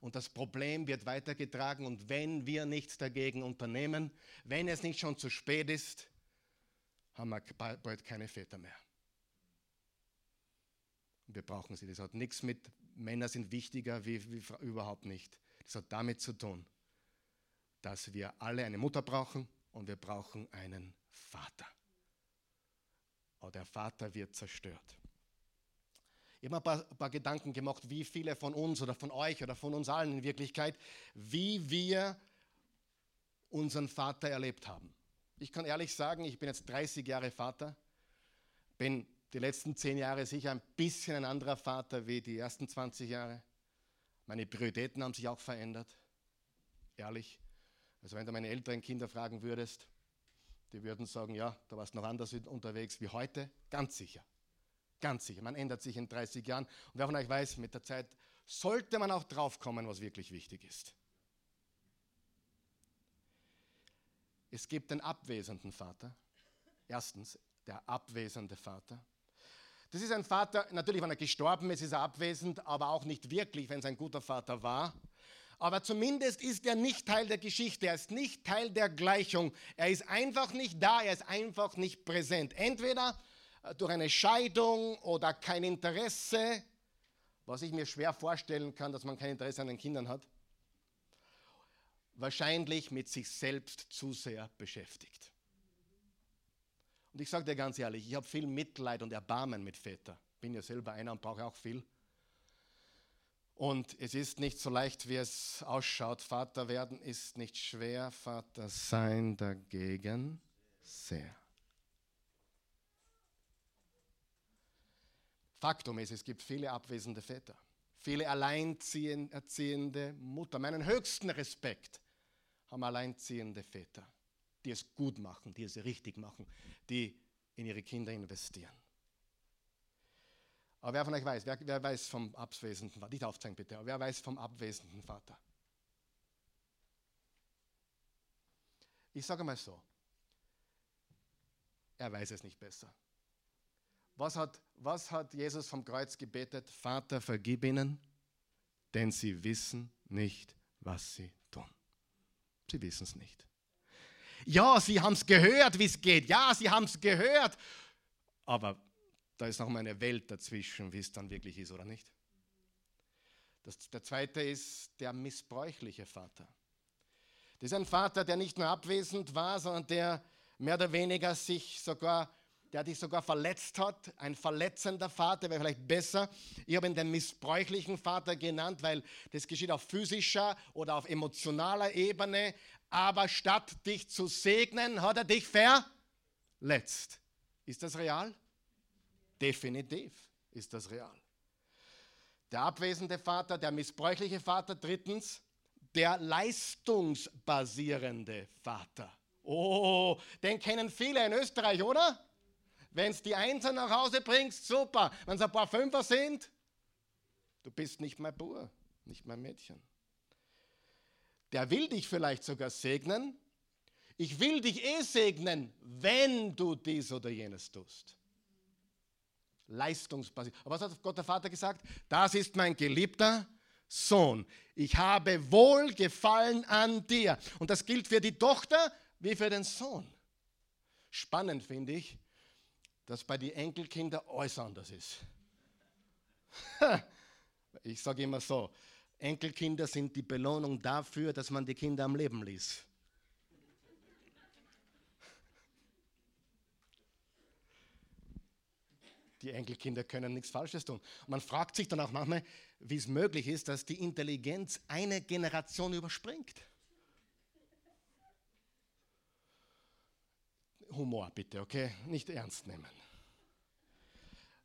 Und das Problem wird weitergetragen und wenn wir nichts dagegen unternehmen, wenn es nicht schon zu spät ist, haben wir bald keine Väter mehr. Wir brauchen sie. Das hat nichts mit Männer sind wichtiger wie, wie überhaupt nicht. Das hat damit zu tun, dass wir alle eine Mutter brauchen und wir brauchen einen Vater. Aber der Vater wird zerstört. Ich habe mir ein paar, ein paar, Gedanken gemacht, wie viele von uns oder von euch oder von uns allen in Wirklichkeit, wie wir unseren Vater erlebt haben. Ich kann ehrlich sagen, ich bin jetzt 30 Jahre Vater, bin die letzten 10 Jahre sicher ein bisschen ein anderer Vater wie die ersten 20 Jahre. Meine Prioritäten haben sich auch verändert, ehrlich. Also wenn du meine älteren Kinder fragen würdest, die würden sagen, ja, da warst du noch anders unterwegs wie heute. Ganz sicher. Ganz sicher. Man ändert sich in 30 Jahren. Und wer von euch weiß, mit der Zeit sollte man auch draufkommen, was wirklich wichtig ist. Es gibt den abwesenden Vater. Erstens, der abwesende Vater. Das ist ein Vater, natürlich, wenn er gestorben ist, ist er abwesend, aber auch nicht wirklich, wenn es ein guter Vater war. Aber zumindest ist er nicht Teil der Geschichte, er ist nicht Teil der Gleichung. Er ist einfach nicht da, er ist einfach nicht präsent. Entweder durch eine Scheidung oder kein Interesse, was ich mir schwer vorstellen kann, dass man kein Interesse an den Kindern hat. Wahrscheinlich mit sich selbst zu sehr beschäftigt. Und ich sage dir ganz ehrlich, ich habe viel Mitleid und Erbarmen mit Vätern. Bin ja selber einer und brauche auch viel. Und es ist nicht so leicht, wie es ausschaut. Vater werden ist nicht schwer, Vater sein dagegen sehr. Faktum ist, es gibt viele abwesende Väter, viele alleinerziehende Mutter. Meinen höchsten Respekt haben alleinerziehende Väter die es gut machen, die es richtig machen, die in ihre Kinder investieren. Aber wer von euch weiß, wer, wer weiß vom abwesenden Vater, nicht aufzeigen bitte, aber wer weiß vom abwesenden Vater? Ich sage mal so, er weiß es nicht besser. Was hat, was hat Jesus vom Kreuz gebetet? Vater, vergib ihnen, denn sie wissen nicht, was sie tun. Sie wissen es nicht. Ja, sie haben es gehört, wie es geht. Ja, sie haben es gehört. Aber da ist noch mal eine Welt dazwischen, wie es dann wirklich ist oder nicht. Das, der zweite ist der missbräuchliche Vater. Das ist ein Vater, der nicht nur abwesend war, sondern der mehr oder weniger sich sogar der dich sogar verletzt hat, ein verletzender Vater wäre vielleicht besser. Ich habe ihn den missbräuchlichen Vater genannt, weil das geschieht auf physischer oder auf emotionaler Ebene. Aber statt dich zu segnen, hat er dich verletzt. Ist das real? Definitiv ist das real. Der abwesende Vater, der missbräuchliche Vater, drittens, der leistungsbasierende Vater. Oh, den kennen viele in Österreich, oder? Wenn es die Einser nach Hause bringst, super. Wenn es ein paar Fünfer sind, du bist nicht mein Bur, nicht mein Mädchen. Der will dich vielleicht sogar segnen. Ich will dich eh segnen, wenn du dies oder jenes tust. Leistungsbasiert. Aber was hat Gott der Vater gesagt? Das ist mein geliebter Sohn. Ich habe Wohlgefallen an dir. Und das gilt für die Tochter wie für den Sohn. Spannend finde ich, dass bei den Enkelkindern alles anders ist. Ich sage immer so, Enkelkinder sind die Belohnung dafür, dass man die Kinder am Leben ließ. Die Enkelkinder können nichts Falsches tun. Man fragt sich dann auch manchmal, wie es möglich ist, dass die Intelligenz eine Generation überspringt. Humor bitte, okay? Nicht ernst nehmen.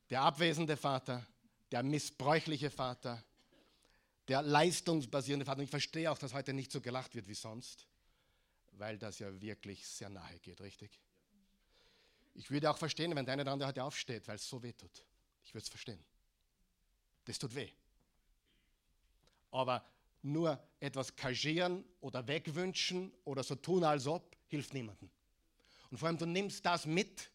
Der abwesende Vater, der missbräuchliche Vater, der leistungsbasierende Vater. Und ich verstehe auch, dass heute nicht so gelacht wird wie sonst, weil das ja wirklich sehr nahe geht, richtig? Ich würde auch verstehen, wenn der eine andere heute aufsteht, weil es so weh tut. Ich würde es verstehen. Das tut weh. Aber nur etwas kaschieren oder wegwünschen oder so tun, als ob, hilft niemandem. Und vor allem, du nimmst das mit.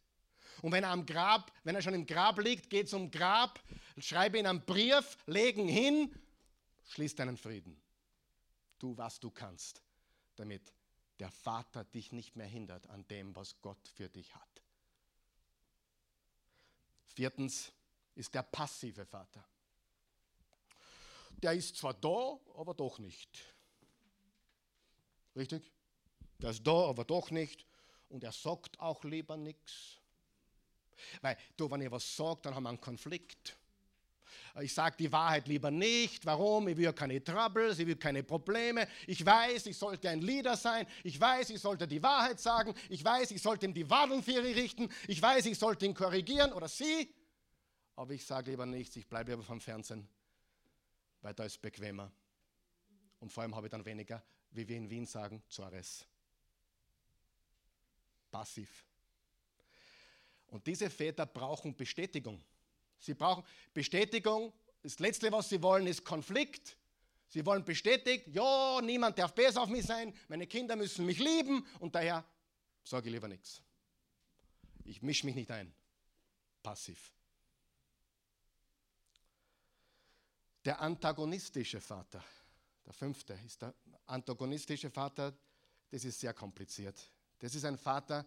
Und wenn er am Grab, wenn er schon im Grab liegt, geht zum Grab, schreibe ihn einen Brief, legen hin, schließ deinen Frieden. Tu, was du kannst, damit der Vater dich nicht mehr hindert an dem, was Gott für dich hat. Viertens ist der passive Vater. Der ist zwar da, aber doch nicht. Richtig? Der ist da, aber doch nicht und er sagt auch lieber nichts. Weil du, wenn ihr was sagt, dann haben wir einen Konflikt. Ich sage die Wahrheit lieber nicht. Warum? Ich will keine Troubles, ich will keine Probleme. Ich weiß, ich sollte ein Leader sein. Ich weiß, ich sollte die Wahrheit sagen. Ich weiß, ich sollte ihm die Wadeln richten. Ich weiß, ich sollte ihn korrigieren oder sie. Aber ich sage lieber nichts. Ich bleibe lieber vom Fernsehen, weil da ist bequemer. Und vor allem habe ich dann weniger, wie wir in Wien sagen, Zores passiv. Und diese Väter brauchen Bestätigung. Sie brauchen Bestätigung. Das Letzte, was sie wollen, ist Konflikt. Sie wollen bestätigt, ja, niemand darf besser auf mich sein, meine Kinder müssen mich lieben und daher sage ich lieber nichts. Ich mische mich nicht ein. Passiv. Der antagonistische Vater, der fünfte, ist der antagonistische Vater, das ist sehr kompliziert. Das ist ein Vater,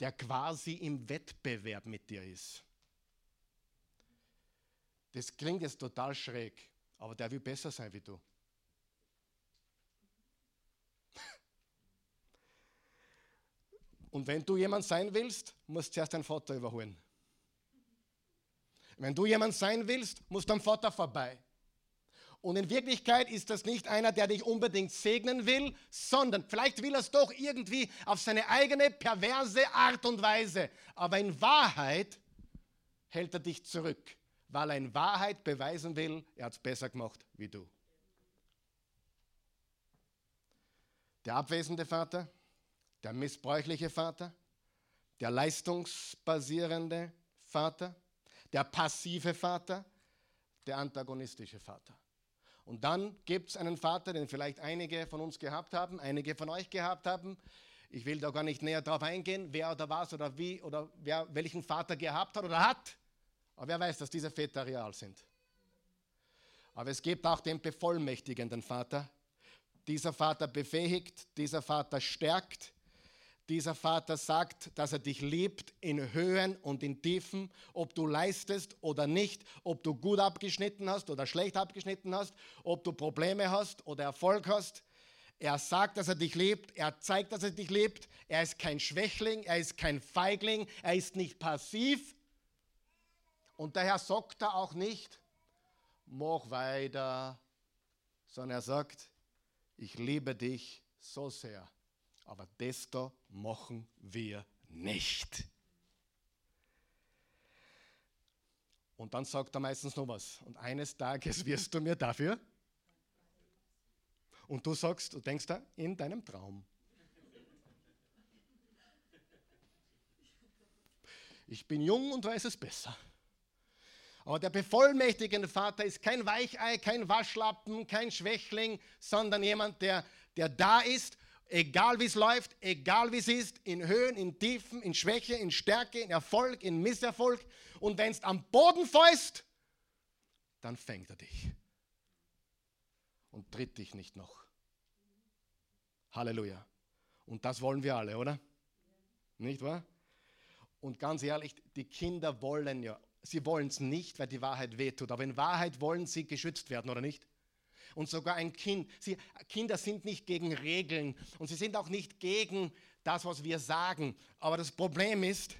der quasi im Wettbewerb mit dir ist. Das klingt jetzt total schräg, aber der will besser sein wie du. Und wenn du jemand sein willst, musst du zuerst deinen Vater überholen. Wenn du jemand sein willst, musst du am Vater vorbei. Und in Wirklichkeit ist das nicht einer, der dich unbedingt segnen will, sondern vielleicht will er es doch irgendwie auf seine eigene perverse Art und Weise. Aber in Wahrheit hält er dich zurück, weil er in Wahrheit beweisen will, er hat es besser gemacht wie du. Der abwesende Vater, der missbräuchliche Vater, der leistungsbasierende Vater, der passive Vater, der antagonistische Vater. Und dann gibt es einen Vater, den vielleicht einige von uns gehabt haben, einige von euch gehabt haben. Ich will da gar nicht näher darauf eingehen, wer oder was oder wie oder wer welchen Vater gehabt hat oder hat. Aber wer weiß, dass diese Väter real sind. Aber es gibt auch den bevollmächtigenden Vater. Dieser Vater befähigt, dieser Vater stärkt, dieser Vater sagt, dass er dich liebt in Höhen und in Tiefen, ob du leistest oder nicht, ob du gut abgeschnitten hast oder schlecht abgeschnitten hast, ob du Probleme hast oder Erfolg hast. Er sagt, dass er dich liebt, er zeigt, dass er dich liebt. Er ist kein Schwächling, er ist kein Feigling, er ist nicht passiv. Und daher sagt er auch nicht, mach weiter, sondern er sagt, ich liebe dich so sehr aber desto machen wir nicht. Und dann sagt er meistens noch was. Und eines Tages wirst du mir dafür. Und du sagst, du denkst da in deinem Traum. Ich bin jung und weiß es besser. Aber der bevollmächtigende Vater ist kein Weichei, kein Waschlappen, kein Schwächling, sondern jemand, der, der da ist Egal wie es läuft, egal wie es ist, in Höhen, in Tiefen, in Schwäche, in Stärke, in Erfolg, in Misserfolg. Und wenn es am Boden fäust, dann fängt er dich und tritt dich nicht noch. Halleluja. Und das wollen wir alle, oder? Nicht wahr? Und ganz ehrlich, die Kinder wollen ja, sie wollen es nicht, weil die Wahrheit wehtut, aber in Wahrheit wollen sie geschützt werden, oder nicht? Und sogar ein Kind. Sie, Kinder sind nicht gegen Regeln und sie sind auch nicht gegen das, was wir sagen. Aber das Problem ist,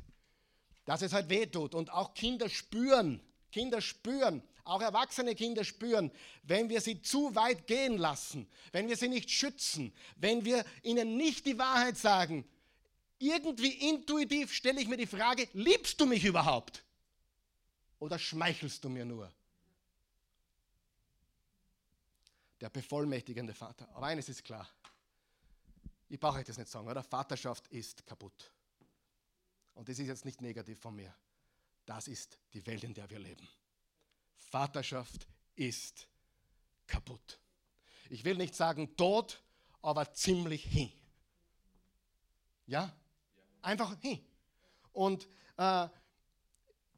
dass es halt wehtut. Und auch Kinder spüren, Kinder spüren, auch erwachsene Kinder spüren, wenn wir sie zu weit gehen lassen, wenn wir sie nicht schützen, wenn wir ihnen nicht die Wahrheit sagen. Irgendwie intuitiv stelle ich mir die Frage, liebst du mich überhaupt? Oder schmeichelst du mir nur? Der bevollmächtigende Vater. Aber eines ist klar. Ich brauche euch das nicht sagen, oder? Vaterschaft ist kaputt. Und das ist jetzt nicht negativ von mir. Das ist die Welt, in der wir leben. Vaterschaft ist kaputt. Ich will nicht sagen tot, aber ziemlich hin. Ja? Einfach hin. Und äh,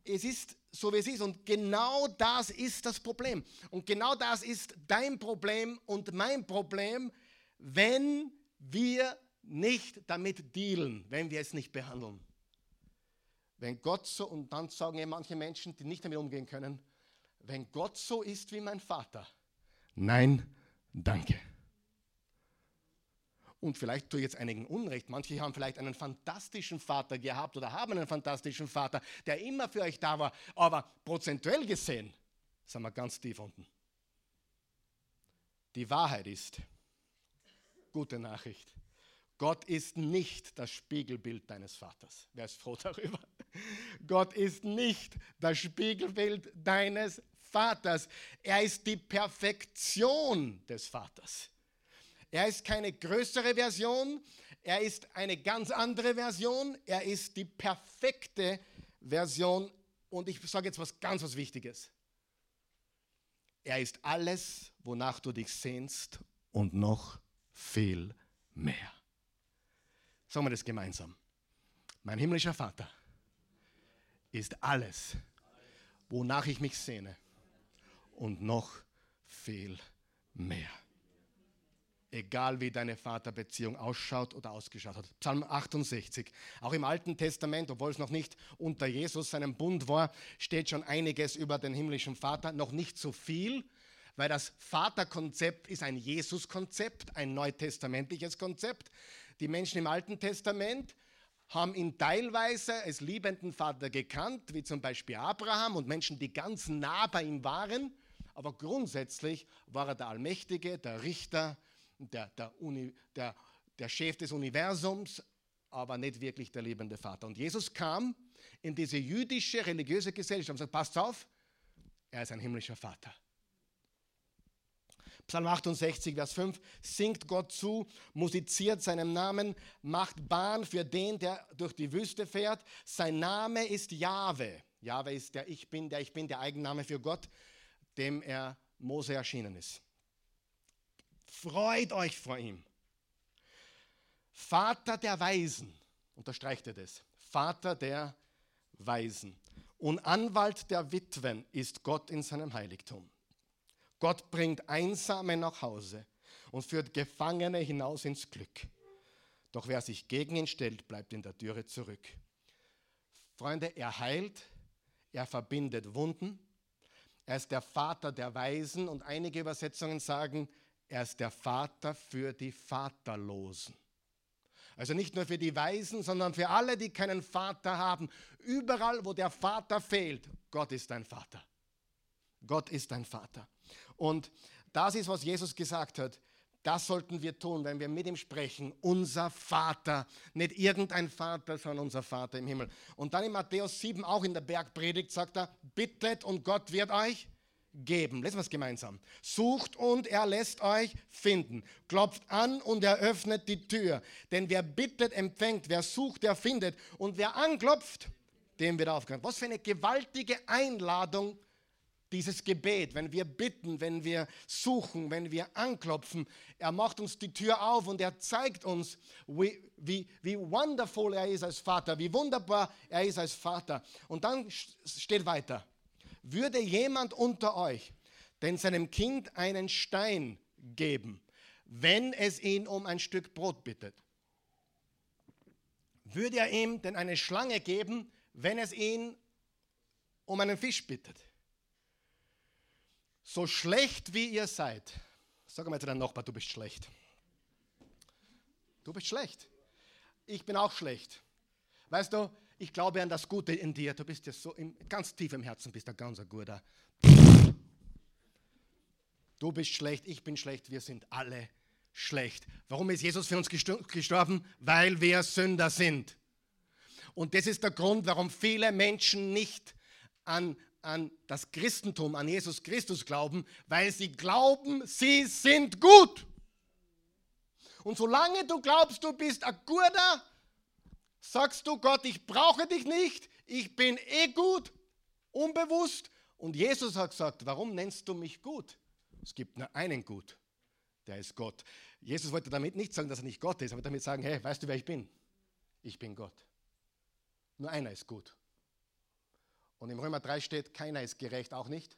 es ist so, wie es ist. Und genau das ist das Problem. Und genau das ist dein Problem und mein Problem, wenn wir nicht damit dealen, wenn wir es nicht behandeln. Wenn Gott so, und dann sagen ja manche Menschen, die nicht damit umgehen können, wenn Gott so ist wie mein Vater, nein, danke. Und vielleicht tue ich jetzt einigen Unrecht. Manche haben vielleicht einen fantastischen Vater gehabt oder haben einen fantastischen Vater, der immer für euch da war. Aber prozentuell gesehen sind wir ganz tief unten. Die Wahrheit ist, gute Nachricht, Gott ist nicht das Spiegelbild deines Vaters. Wer ist froh darüber? Gott ist nicht das Spiegelbild deines Vaters. Er ist die Perfektion des Vaters. Er ist keine größere Version, er ist eine ganz andere Version, er ist die perfekte Version und ich sage jetzt was ganz was Wichtiges. Er ist alles, wonach du dich sehnst und noch viel mehr. Sagen wir das gemeinsam. Mein himmlischer Vater ist alles, wonach ich mich sehne und noch viel mehr. Egal wie deine Vaterbeziehung ausschaut oder ausgeschaut hat. Psalm 68. Auch im Alten Testament, obwohl es noch nicht unter Jesus seinem Bund war, steht schon einiges über den himmlischen Vater. Noch nicht so viel, weil das Vaterkonzept ist ein Jesus-Konzept, ein neutestamentliches Konzept. Die Menschen im Alten Testament haben ihn teilweise als liebenden Vater gekannt, wie zum Beispiel Abraham und Menschen, die ganz nah bei ihm waren. Aber grundsätzlich war er der Allmächtige, der Richter, der, der, Uni, der, der Chef des Universums, aber nicht wirklich der liebende Vater. Und Jesus kam in diese jüdische religiöse Gesellschaft und sagt, passt auf, er ist ein himmlischer Vater. Psalm 68, Vers 5, singt Gott zu, musiziert seinem Namen, macht Bahn für den, der durch die Wüste fährt. Sein Name ist Jahwe. Jahwe ist der Ich Bin, der Ich Bin, der Eigenname für Gott, dem er Mose erschienen ist. Freut euch vor ihm. Vater der Weisen, unterstreicht er das, Vater der Weisen und Anwalt der Witwen ist Gott in seinem Heiligtum. Gott bringt Einsame nach Hause und führt Gefangene hinaus ins Glück. Doch wer sich gegen ihn stellt, bleibt in der Dürre zurück. Freunde, er heilt, er verbindet Wunden, er ist der Vater der Weisen und einige Übersetzungen sagen, er ist der Vater für die Vaterlosen. Also nicht nur für die Weisen, sondern für alle, die keinen Vater haben. Überall, wo der Vater fehlt, Gott ist dein Vater. Gott ist dein Vater. Und das ist, was Jesus gesagt hat. Das sollten wir tun, wenn wir mit ihm sprechen. Unser Vater, nicht irgendein Vater, sondern unser Vater im Himmel. Und dann in Matthäus 7, auch in der Bergpredigt, sagt er, bittet und Gott wird euch geben. Lesen wir es gemeinsam. Sucht und er lässt euch finden. Klopft an und er öffnet die Tür. Denn wer bittet, empfängt. Wer sucht, der findet. Und wer anklopft, dem wird aufgehört. Was für eine gewaltige Einladung dieses Gebet, wenn wir bitten, wenn wir suchen, wenn wir anklopfen, er macht uns die Tür auf und er zeigt uns, wie, wie, wie wonderful er ist als Vater, wie wunderbar er ist als Vater. Und dann steht weiter, würde jemand unter euch denn seinem Kind einen Stein geben, wenn es ihn um ein Stück Brot bittet? Würde er ihm denn eine Schlange geben, wenn es ihn um einen Fisch bittet? So schlecht wie ihr seid, sag mal zu deinem Nachbar, du bist schlecht. Du bist schlecht. Ich bin auch schlecht. Weißt du, ich glaube an das Gute in dir. Du bist ja so im, ganz tief im Herzen, bist ein ganz guter. Du bist schlecht, ich bin schlecht, wir sind alle schlecht. Warum ist Jesus für uns gestorben? Weil wir Sünder sind. Und das ist der Grund, warum viele Menschen nicht an, an das Christentum, an Jesus Christus glauben, weil sie glauben, sie sind gut. Und solange du glaubst, du bist ein guter, sagst du Gott, ich brauche dich nicht, ich bin eh gut, unbewusst. Und Jesus hat gesagt, warum nennst du mich gut? Es gibt nur einen gut, der ist Gott. Jesus wollte damit nicht sagen, dass er nicht Gott ist, aber damit sagen, hey, weißt du, wer ich bin? Ich bin Gott. Nur einer ist gut. Und im Römer 3 steht, keiner ist gerecht, auch nicht?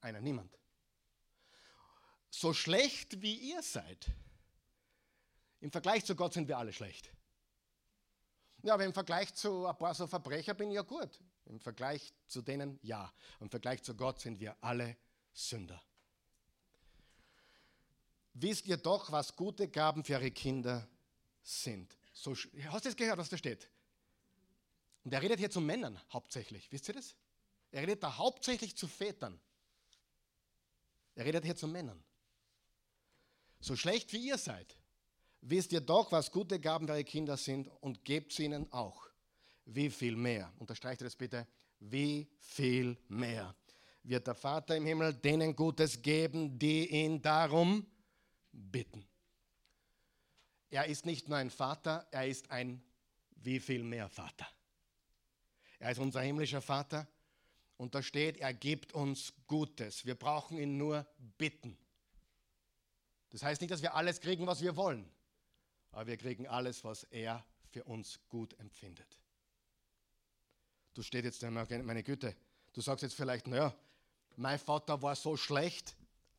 Einer, niemand. So schlecht wie ihr seid, im Vergleich zu Gott sind wir alle schlecht. Ja, aber im Vergleich zu ein paar so Verbrecher bin ich ja gut. Im Vergleich zu denen ja. Im Vergleich zu Gott sind wir alle Sünder. Wisst ihr doch, was gute Gaben für eure Kinder sind? So, hast du das gehört, was da steht? Und er redet hier zu Männern hauptsächlich. Wisst ihr das? Er redet da hauptsächlich zu Vätern. Er redet hier zu Männern. So schlecht wie ihr seid, wisst ihr doch, was gute Gaben eure Kinder sind und gebt sie ihnen auch. Wie viel mehr? Unterstreicht das bitte. Wie viel mehr wird der Vater im Himmel denen Gutes geben, die ihn darum bitten. Er ist nicht nur ein Vater, er ist ein wie viel mehr Vater. Er ist unser himmlischer Vater und da steht, er gibt uns Gutes. Wir brauchen ihn nur bitten. Das heißt nicht, dass wir alles kriegen, was wir wollen, aber wir kriegen alles, was er für uns gut empfindet. Du stehst jetzt, meine Güte, du sagst jetzt vielleicht, naja, mein Vater war so schlecht,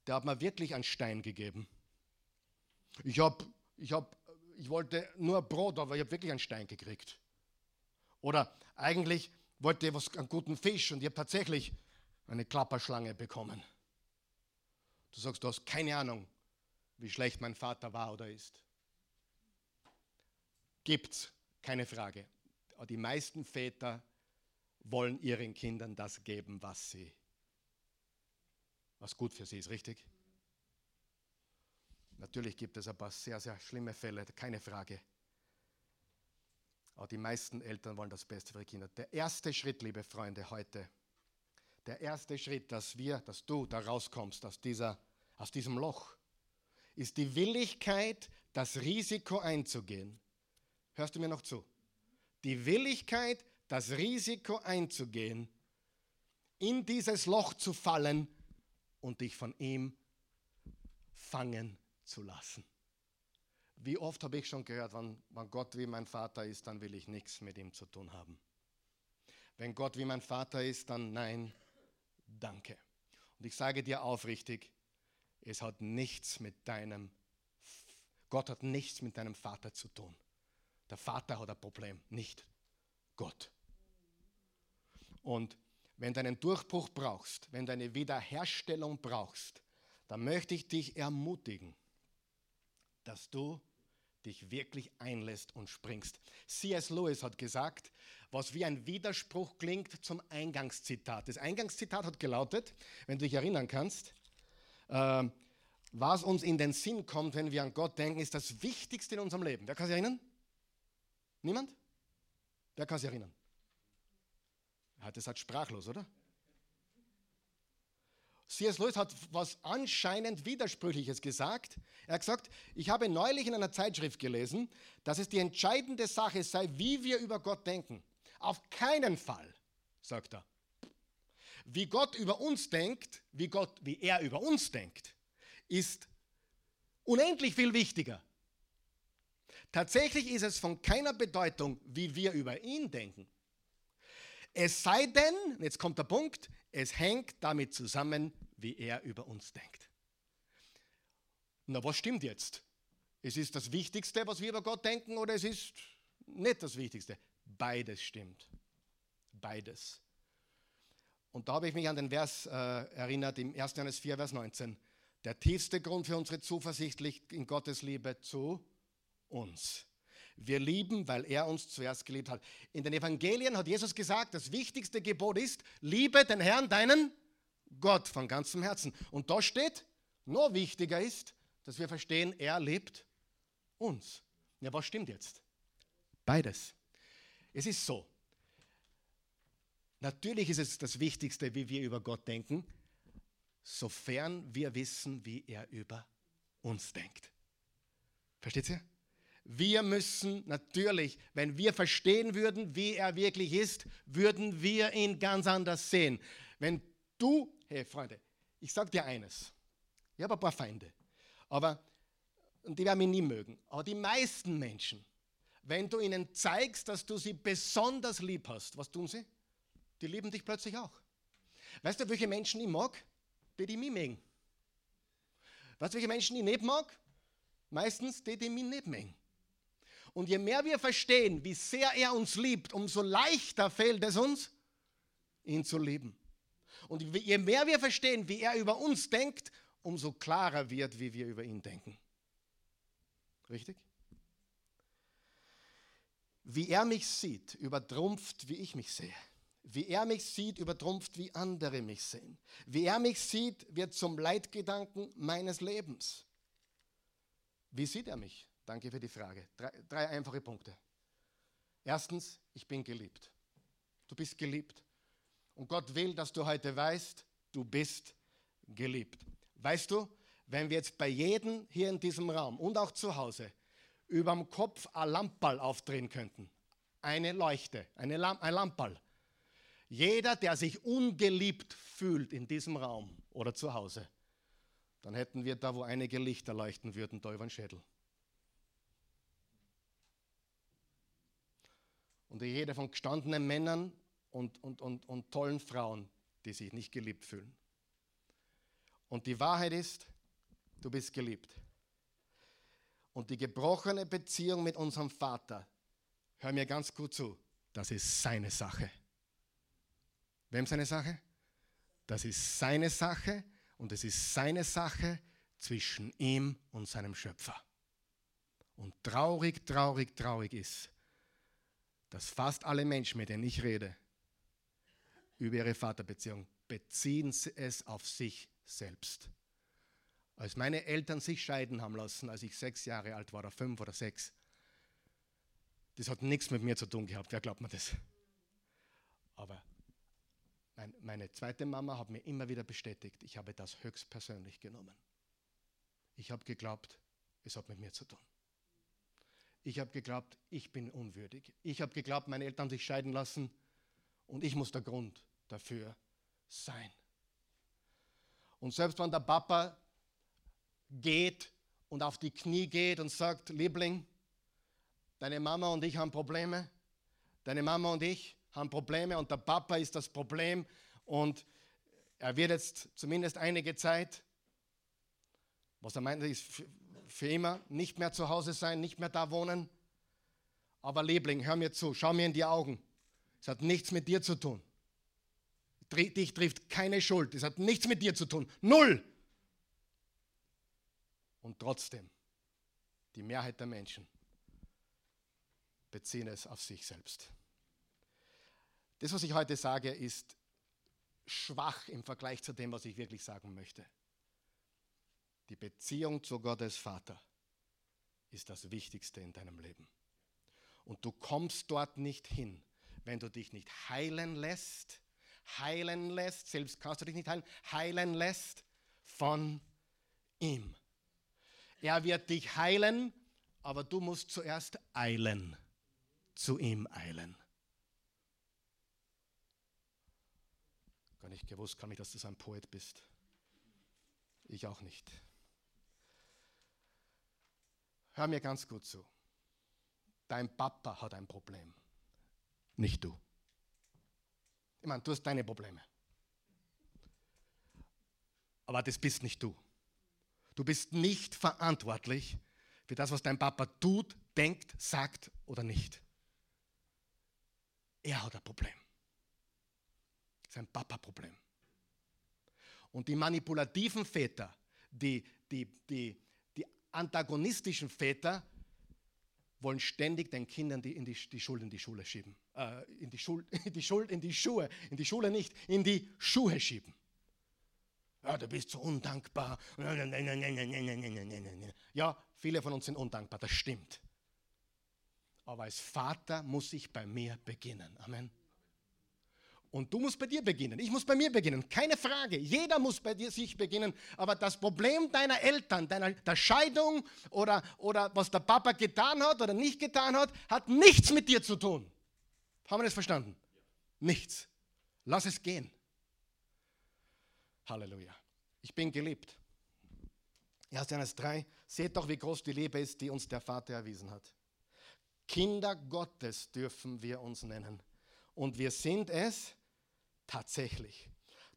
der hat mir wirklich einen Stein gegeben. Ich, hab, ich, hab, ich wollte nur Brot, aber ich habe wirklich einen Stein gekriegt. Oder eigentlich wollte ich was, einen guten Fisch und ich habe tatsächlich eine Klapperschlange bekommen. Du sagst, du hast keine Ahnung, wie schlecht mein Vater war oder ist. Gibt's, keine Frage. Die meisten Väter wollen ihren Kindern das geben, was sie, was gut für sie ist, richtig? Natürlich gibt es ein paar sehr, sehr schlimme Fälle, keine Frage. Aber die meisten Eltern wollen das Beste für ihre Kinder. Der erste Schritt, liebe Freunde, heute, der erste Schritt, dass wir, dass du da rauskommst aus, dieser, aus diesem Loch, ist die Willigkeit, das Risiko einzugehen. Hörst du mir noch zu? Die Willigkeit, das Risiko einzugehen, in dieses Loch zu fallen und dich von ihm fangen zu lassen. Wie oft habe ich schon gehört, wenn, wenn Gott wie mein Vater ist, dann will ich nichts mit ihm zu tun haben. Wenn Gott wie mein Vater ist, dann nein, danke. Und ich sage dir aufrichtig, es hat nichts mit deinem, Gott hat nichts mit deinem Vater zu tun. Der Vater hat ein Problem, nicht Gott. Und wenn du einen Durchbruch brauchst, wenn du eine Wiederherstellung brauchst, dann möchte ich dich ermutigen, dass du dich wirklich einlässt und springst. C.S. Lewis hat gesagt, was wie ein Widerspruch klingt zum Eingangszitat. Das Eingangszitat hat gelautet, wenn du dich erinnern kannst, äh, was uns in den Sinn kommt, wenn wir an Gott denken, ist das Wichtigste in unserem Leben. Wer kann sich erinnern? Niemand? Wer kann sich erinnern? Das hat sprachlos, oder? C.S. Lewis hat was anscheinend Widersprüchliches gesagt. Er hat gesagt, ich habe neulich in einer Zeitschrift gelesen, dass es die entscheidende Sache sei, wie wir über Gott denken. Auf keinen Fall, sagt er. Wie Gott über uns denkt, wie Gott, wie er über uns denkt, ist unendlich viel wichtiger. Tatsächlich ist es von keiner Bedeutung, wie wir über ihn denken. Es sei denn, jetzt kommt der Punkt, es hängt damit zusammen, wie er über uns denkt. Na, was stimmt jetzt? Es ist das Wichtigste, was wir über Gott denken, oder es ist nicht das Wichtigste? Beides stimmt. Beides. Und da habe ich mich an den Vers äh, erinnert, im 1. Johannes 4, Vers 19. Der tiefste Grund für unsere Zuversicht liegt in Gottes Liebe zu uns. Wir lieben, weil er uns zuerst geliebt hat. In den Evangelien hat Jesus gesagt, das wichtigste Gebot ist, liebe den Herrn, deinen Gott von ganzem Herzen. Und da steht, noch wichtiger ist, dass wir verstehen, er liebt uns. Ja, was stimmt jetzt? Beides. Es ist so. Natürlich ist es das Wichtigste, wie wir über Gott denken, sofern wir wissen, wie er über uns denkt. Versteht ihr? Wir müssen natürlich, wenn wir verstehen würden, wie er wirklich ist, würden wir ihn ganz anders sehen. Wenn du, hey Freunde, ich sage dir eines, ich habe ein paar Feinde, aber und die werden mich nie mögen, aber die meisten Menschen, wenn du ihnen zeigst, dass du sie besonders lieb hast, was tun sie? Die lieben dich plötzlich auch. Weißt du, welche Menschen ich mag? Die, die mich mögen. Weißt du, welche Menschen ich nicht mag? Meistens die, die mich nicht mögen. Und je mehr wir verstehen, wie sehr er uns liebt, umso leichter fällt es uns, ihn zu lieben. Und je mehr wir verstehen, wie er über uns denkt, umso klarer wird, wie wir über ihn denken. Richtig? Wie er mich sieht, übertrumpft, wie ich mich sehe. Wie er mich sieht, übertrumpft, wie andere mich sehen. Wie er mich sieht, wird zum Leitgedanken meines Lebens. Wie sieht er mich? Danke für die Frage. Drei, drei einfache Punkte. Erstens, ich bin geliebt. Du bist geliebt. Und Gott will, dass du heute weißt, du bist geliebt. Weißt du, wenn wir jetzt bei jedem hier in diesem Raum und auch zu Hause überm Kopf ein Lamperl aufdrehen könnten, eine Leuchte, eine Lamp ein Lamperl. Jeder, der sich ungeliebt fühlt in diesem Raum oder zu Hause, dann hätten wir da, wo einige Lichter leuchten würden, da über den Schädel. Und ich rede von gestandenen Männern und, und, und, und tollen Frauen, die sich nicht geliebt fühlen. Und die Wahrheit ist, du bist geliebt. Und die gebrochene Beziehung mit unserem Vater, hör mir ganz gut zu, das ist seine Sache. Wem seine Sache? Das ist seine Sache und es ist seine Sache zwischen ihm und seinem Schöpfer. Und traurig, traurig, traurig ist, dass fast alle Menschen, mit denen ich rede, über ihre Vaterbeziehung, beziehen es auf sich selbst. Als meine Eltern sich scheiden haben lassen, als ich sechs Jahre alt war, oder fünf oder sechs, das hat nichts mit mir zu tun gehabt. Wer glaubt mir das? Aber mein, meine zweite Mama hat mir immer wieder bestätigt, ich habe das höchstpersönlich genommen. Ich habe geglaubt, es hat mit mir zu tun. Ich habe geglaubt, ich bin unwürdig. Ich habe geglaubt, meine Eltern sich scheiden lassen und ich muss der Grund dafür sein. Und selbst wenn der Papa geht und auf die Knie geht und sagt, Liebling, deine Mama und ich haben Probleme, deine Mama und ich haben Probleme und der Papa ist das Problem und er wird jetzt zumindest einige Zeit, was er meint, ist für immer nicht mehr zu Hause sein, nicht mehr da wohnen. Aber Liebling, hör mir zu, schau mir in die Augen. Es hat nichts mit dir zu tun. Dich trifft keine Schuld. Es hat nichts mit dir zu tun. Null. Und trotzdem, die Mehrheit der Menschen beziehen es auf sich selbst. Das, was ich heute sage, ist schwach im Vergleich zu dem, was ich wirklich sagen möchte. Die Beziehung zu Gottes Vater ist das Wichtigste in deinem Leben. Und du kommst dort nicht hin, wenn du dich nicht heilen lässt, heilen lässt, selbst kannst du dich nicht heilen, heilen lässt von ihm. Er wird dich heilen, aber du musst zuerst eilen, zu ihm eilen. Gar nicht gewusst, kann ich, dass du ein Poet bist. Ich auch nicht. Hör mir ganz gut zu. Dein Papa hat ein Problem, nicht du. Ich meine, du hast deine Probleme. Aber das bist nicht du. Du bist nicht verantwortlich für das, was dein Papa tut, denkt, sagt oder nicht. Er hat ein Problem. Das ist ein Papa-Problem. Und die manipulativen Väter, die, die, die antagonistischen Väter, wollen ständig den Kindern die, in die, die Schuld in die Schule schieben. Äh, in, die Schuld, in die Schuld in die Schuhe, in die Schule nicht, in die Schuhe schieben ja, du bist so undankbar. Ja, viele von uns sind undankbar, das stimmt. Aber als Vater muss ich bei mir beginnen. Amen. Und du musst bei dir beginnen. Ich muss bei mir beginnen. Keine Frage. Jeder muss bei dir sich beginnen. Aber das Problem deiner Eltern, deiner der Scheidung oder, oder was der Papa getan hat oder nicht getan hat, hat nichts mit dir zu tun. Haben wir das verstanden? Nichts. Lass es gehen. Halleluja. Ich bin geliebt. 1. Johannes 3, seht doch, wie groß die Liebe ist, die uns der Vater erwiesen hat. Kinder Gottes dürfen wir uns nennen. Und wir sind es tatsächlich.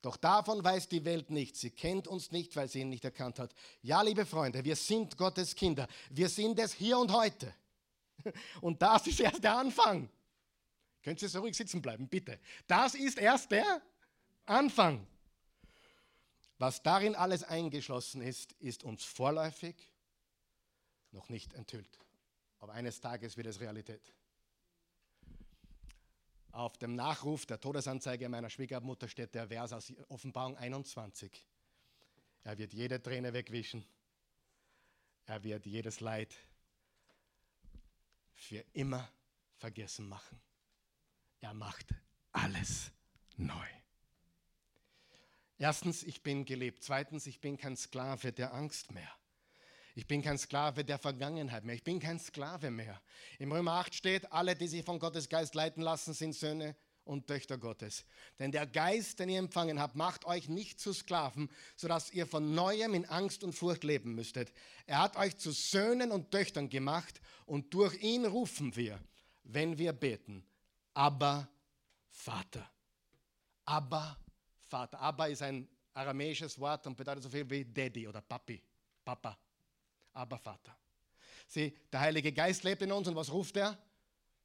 Doch davon weiß die Welt nichts. Sie kennt uns nicht, weil sie ihn nicht erkannt hat. Ja, liebe Freunde, wir sind Gottes Kinder. Wir sind es hier und heute. Und das ist erst der Anfang. Könnt ihr so ruhig sitzen bleiben, bitte. Das ist erst der Anfang. Was darin alles eingeschlossen ist, ist uns vorläufig noch nicht enthüllt. Aber eines Tages wird es Realität. Auf dem Nachruf der Todesanzeige meiner Schwiegermutter steht der Vers aus Offenbarung 21. Er wird jede Träne wegwischen. Er wird jedes Leid für immer vergessen machen. Er macht alles neu. Erstens, ich bin gelebt. Zweitens, ich bin kein Sklave der Angst mehr. Ich bin kein Sklave der Vergangenheit mehr. Ich bin kein Sklave mehr. Im Römer 8 steht, alle, die sich von Gottes Geist leiten lassen, sind Söhne und Töchter Gottes. Denn der Geist, den ihr empfangen habt, macht euch nicht zu Sklaven, sodass ihr von neuem in Angst und Furcht leben müsstet. Er hat euch zu Söhnen und Töchtern gemacht und durch ihn rufen wir, wenn wir beten, aber Vater. Abba, Vater. Abba ist ein aramäisches Wort und bedeutet so viel wie Daddy oder Papi, Papa. Abba, Vater. Sieh, der Heilige Geist lebt in uns und was ruft er?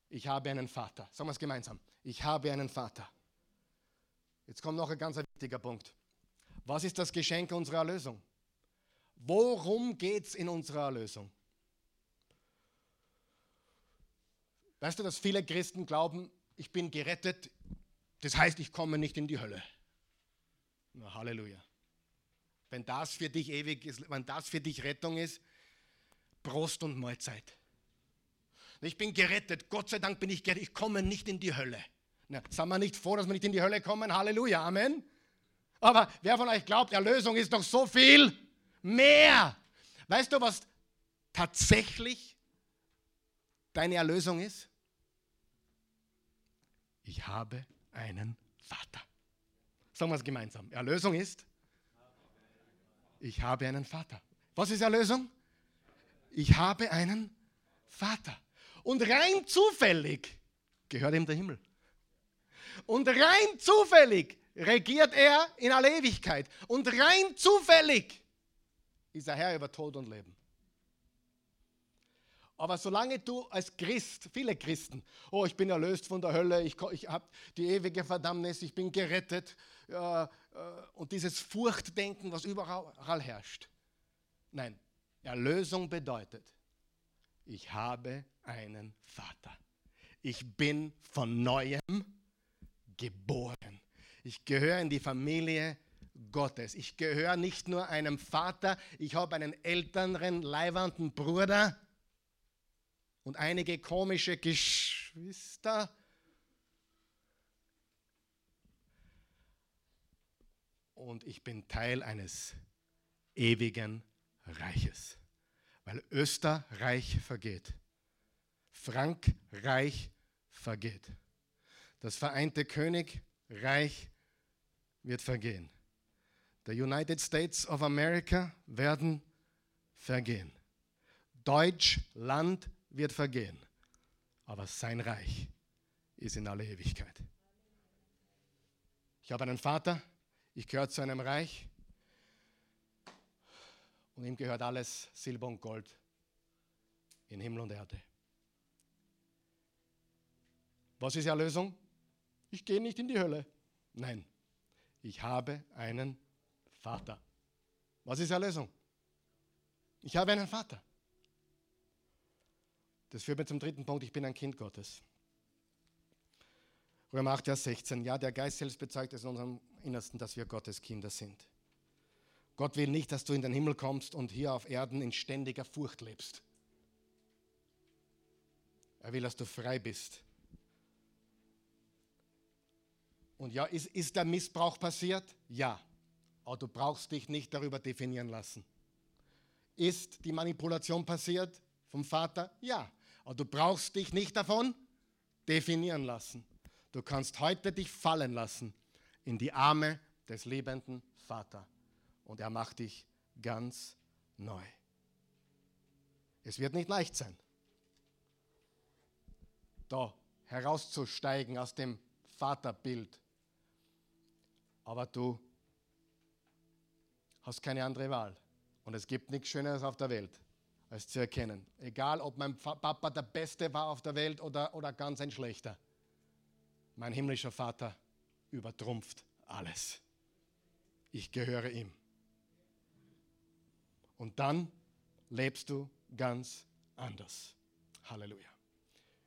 Ich habe einen Vater. Sagen wir es gemeinsam. Ich habe einen Vater. Jetzt kommt noch ein ganz wichtiger Punkt. Was ist das Geschenk unserer Erlösung? Worum geht es in unserer Erlösung? Weißt du, dass viele Christen glauben, ich bin gerettet, das heißt, ich komme nicht in die Hölle. Na, Halleluja. Wenn das für dich ewig ist, wenn das für dich Rettung ist, Prost und Mahlzeit. Ich bin gerettet, Gott sei Dank bin ich gerettet, ich komme nicht in die Hölle. Na, sind wir nicht froh, dass wir nicht in die Hölle kommen? Halleluja, Amen. Aber wer von euch glaubt, Erlösung ist doch so viel mehr. Weißt du, was tatsächlich deine Erlösung ist? Ich habe einen Vater. Sagen wir es gemeinsam. Erlösung ist, ich habe einen Vater. Was ist Erlösung? Ich habe einen Vater. Und rein zufällig gehört ihm der Himmel. Und rein zufällig regiert er in aller Ewigkeit. Und rein zufällig ist er Herr über Tod und Leben. Aber solange du als Christ, viele Christen, oh, ich bin erlöst von der Hölle, ich, ich habe die ewige Verdammnis, ich bin gerettet, äh, äh, und dieses Furchtdenken, was überall herrscht. Nein, Erlösung bedeutet, ich habe einen Vater. Ich bin von neuem geboren. Ich gehöre in die Familie Gottes. Ich gehöre nicht nur einem Vater, ich habe einen älteren, leibenden Bruder und einige komische Geschwister. Und ich bin Teil eines ewigen Reiches. Weil Österreich vergeht. Frankreich vergeht. Das Vereinte Königreich wird vergehen. The United States of America werden vergehen. Deutschland wird vergehen. Aber sein Reich ist in aller Ewigkeit. Ich habe einen Vater, ich gehöre zu einem Reich und ihm gehört alles Silber und Gold in Himmel und Erde. Was ist Erlösung? Ich gehe nicht in die Hölle. Nein, ich habe einen Vater. Was ist Erlösung? Ich habe einen Vater. Das führt mir zum dritten Punkt, ich bin ein Kind Gottes. Römer 8, Vers 16. Ja, der Geist selbst bezeugt es in unserem Innersten, dass wir Gottes Kinder sind. Gott will nicht, dass du in den Himmel kommst und hier auf Erden in ständiger Furcht lebst. Er will, dass du frei bist. Und ja, ist, ist der Missbrauch passiert? Ja. Aber du brauchst dich nicht darüber definieren lassen. Ist die Manipulation passiert vom Vater? Ja. Aber du brauchst dich nicht davon definieren lassen. Du kannst heute dich fallen lassen in die Arme des liebenden Vaters und er macht dich ganz neu. Es wird nicht leicht sein, da herauszusteigen aus dem Vaterbild. Aber du hast keine andere Wahl. Und es gibt nichts Schöneres auf der Welt, als zu erkennen. Egal, ob mein Papa der Beste war auf der Welt oder, oder ganz ein schlechter. Mein himmlischer Vater übertrumpft alles. Ich gehöre ihm. Und dann lebst du ganz anders. Halleluja.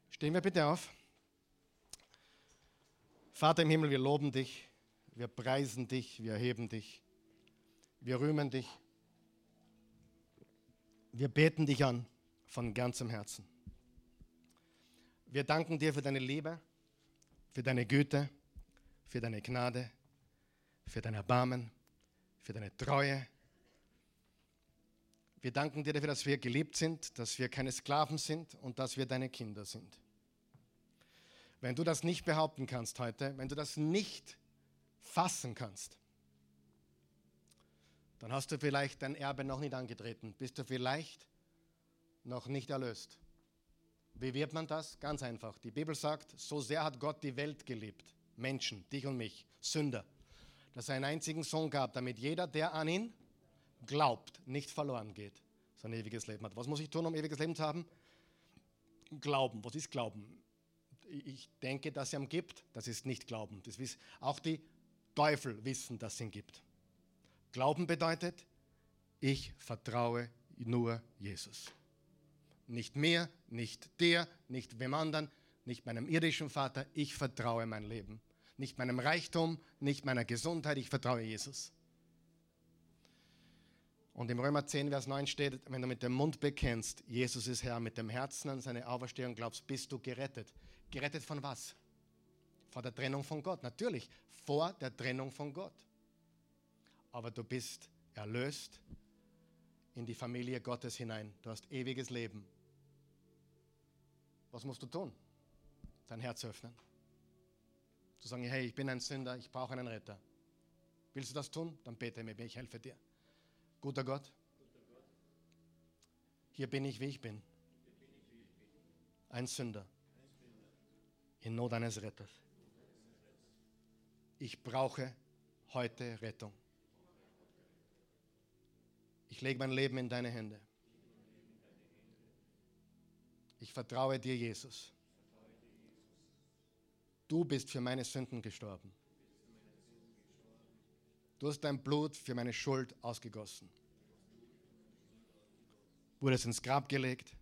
Stehen wir bitte auf. Vater im Himmel, wir loben dich, wir preisen dich, wir erheben dich, wir rühmen dich, wir beten dich an von ganzem Herzen. Wir danken dir für deine Liebe, für deine Güte, für deine Gnade, für dein Erbarmen, für deine Treue, wir danken dir dafür, dass wir geliebt sind, dass wir keine Sklaven sind und dass wir deine Kinder sind. Wenn du das nicht behaupten kannst heute, wenn du das nicht fassen kannst, dann hast du vielleicht dein Erbe noch nicht angetreten, bist du vielleicht noch nicht erlöst. Wie wird man das? Ganz einfach. Die Bibel sagt, so sehr hat Gott die Welt geliebt, Menschen, dich und mich, Sünder, dass er einen einzigen Sohn gab, damit jeder, der an ihn glaubt, nicht verloren geht, sondern ewiges Leben hat. Was muss ich tun, um ewiges Leben zu haben? Glauben. Was ist Glauben? Ich denke, dass es ihn gibt. Das ist nicht Glauben. Das wissen auch die Teufel wissen, dass es ihn gibt. Glauben bedeutet, ich vertraue nur Jesus. Nicht mir, nicht dir, nicht wem anderen, nicht meinem irdischen Vater. Ich vertraue mein Leben. Nicht meinem Reichtum, nicht meiner Gesundheit. Ich vertraue Jesus. Und im Römer 10, Vers 9 steht, wenn du mit dem Mund bekennst, Jesus ist Herr, mit dem Herzen an seine Auferstehung glaubst, bist du gerettet. Gerettet von was? Vor der Trennung von Gott. Natürlich, vor der Trennung von Gott. Aber du bist erlöst in die Familie Gottes hinein. Du hast ewiges Leben. Was musst du tun? Dein Herz öffnen. Zu sagen, hey, ich bin ein Sünder, ich brauche einen Retter. Willst du das tun? Dann bete mit mir, ich helfe dir. Guter Gott, hier bin ich, wie ich bin. Ein Sünder in Not eines Retters. Ich brauche heute Rettung. Ich lege mein Leben in deine Hände. Ich vertraue dir, Jesus. Du bist für meine Sünden gestorben. Du hast dein Blut für meine Schuld ausgegossen. Wurdest ins Grab gelegt,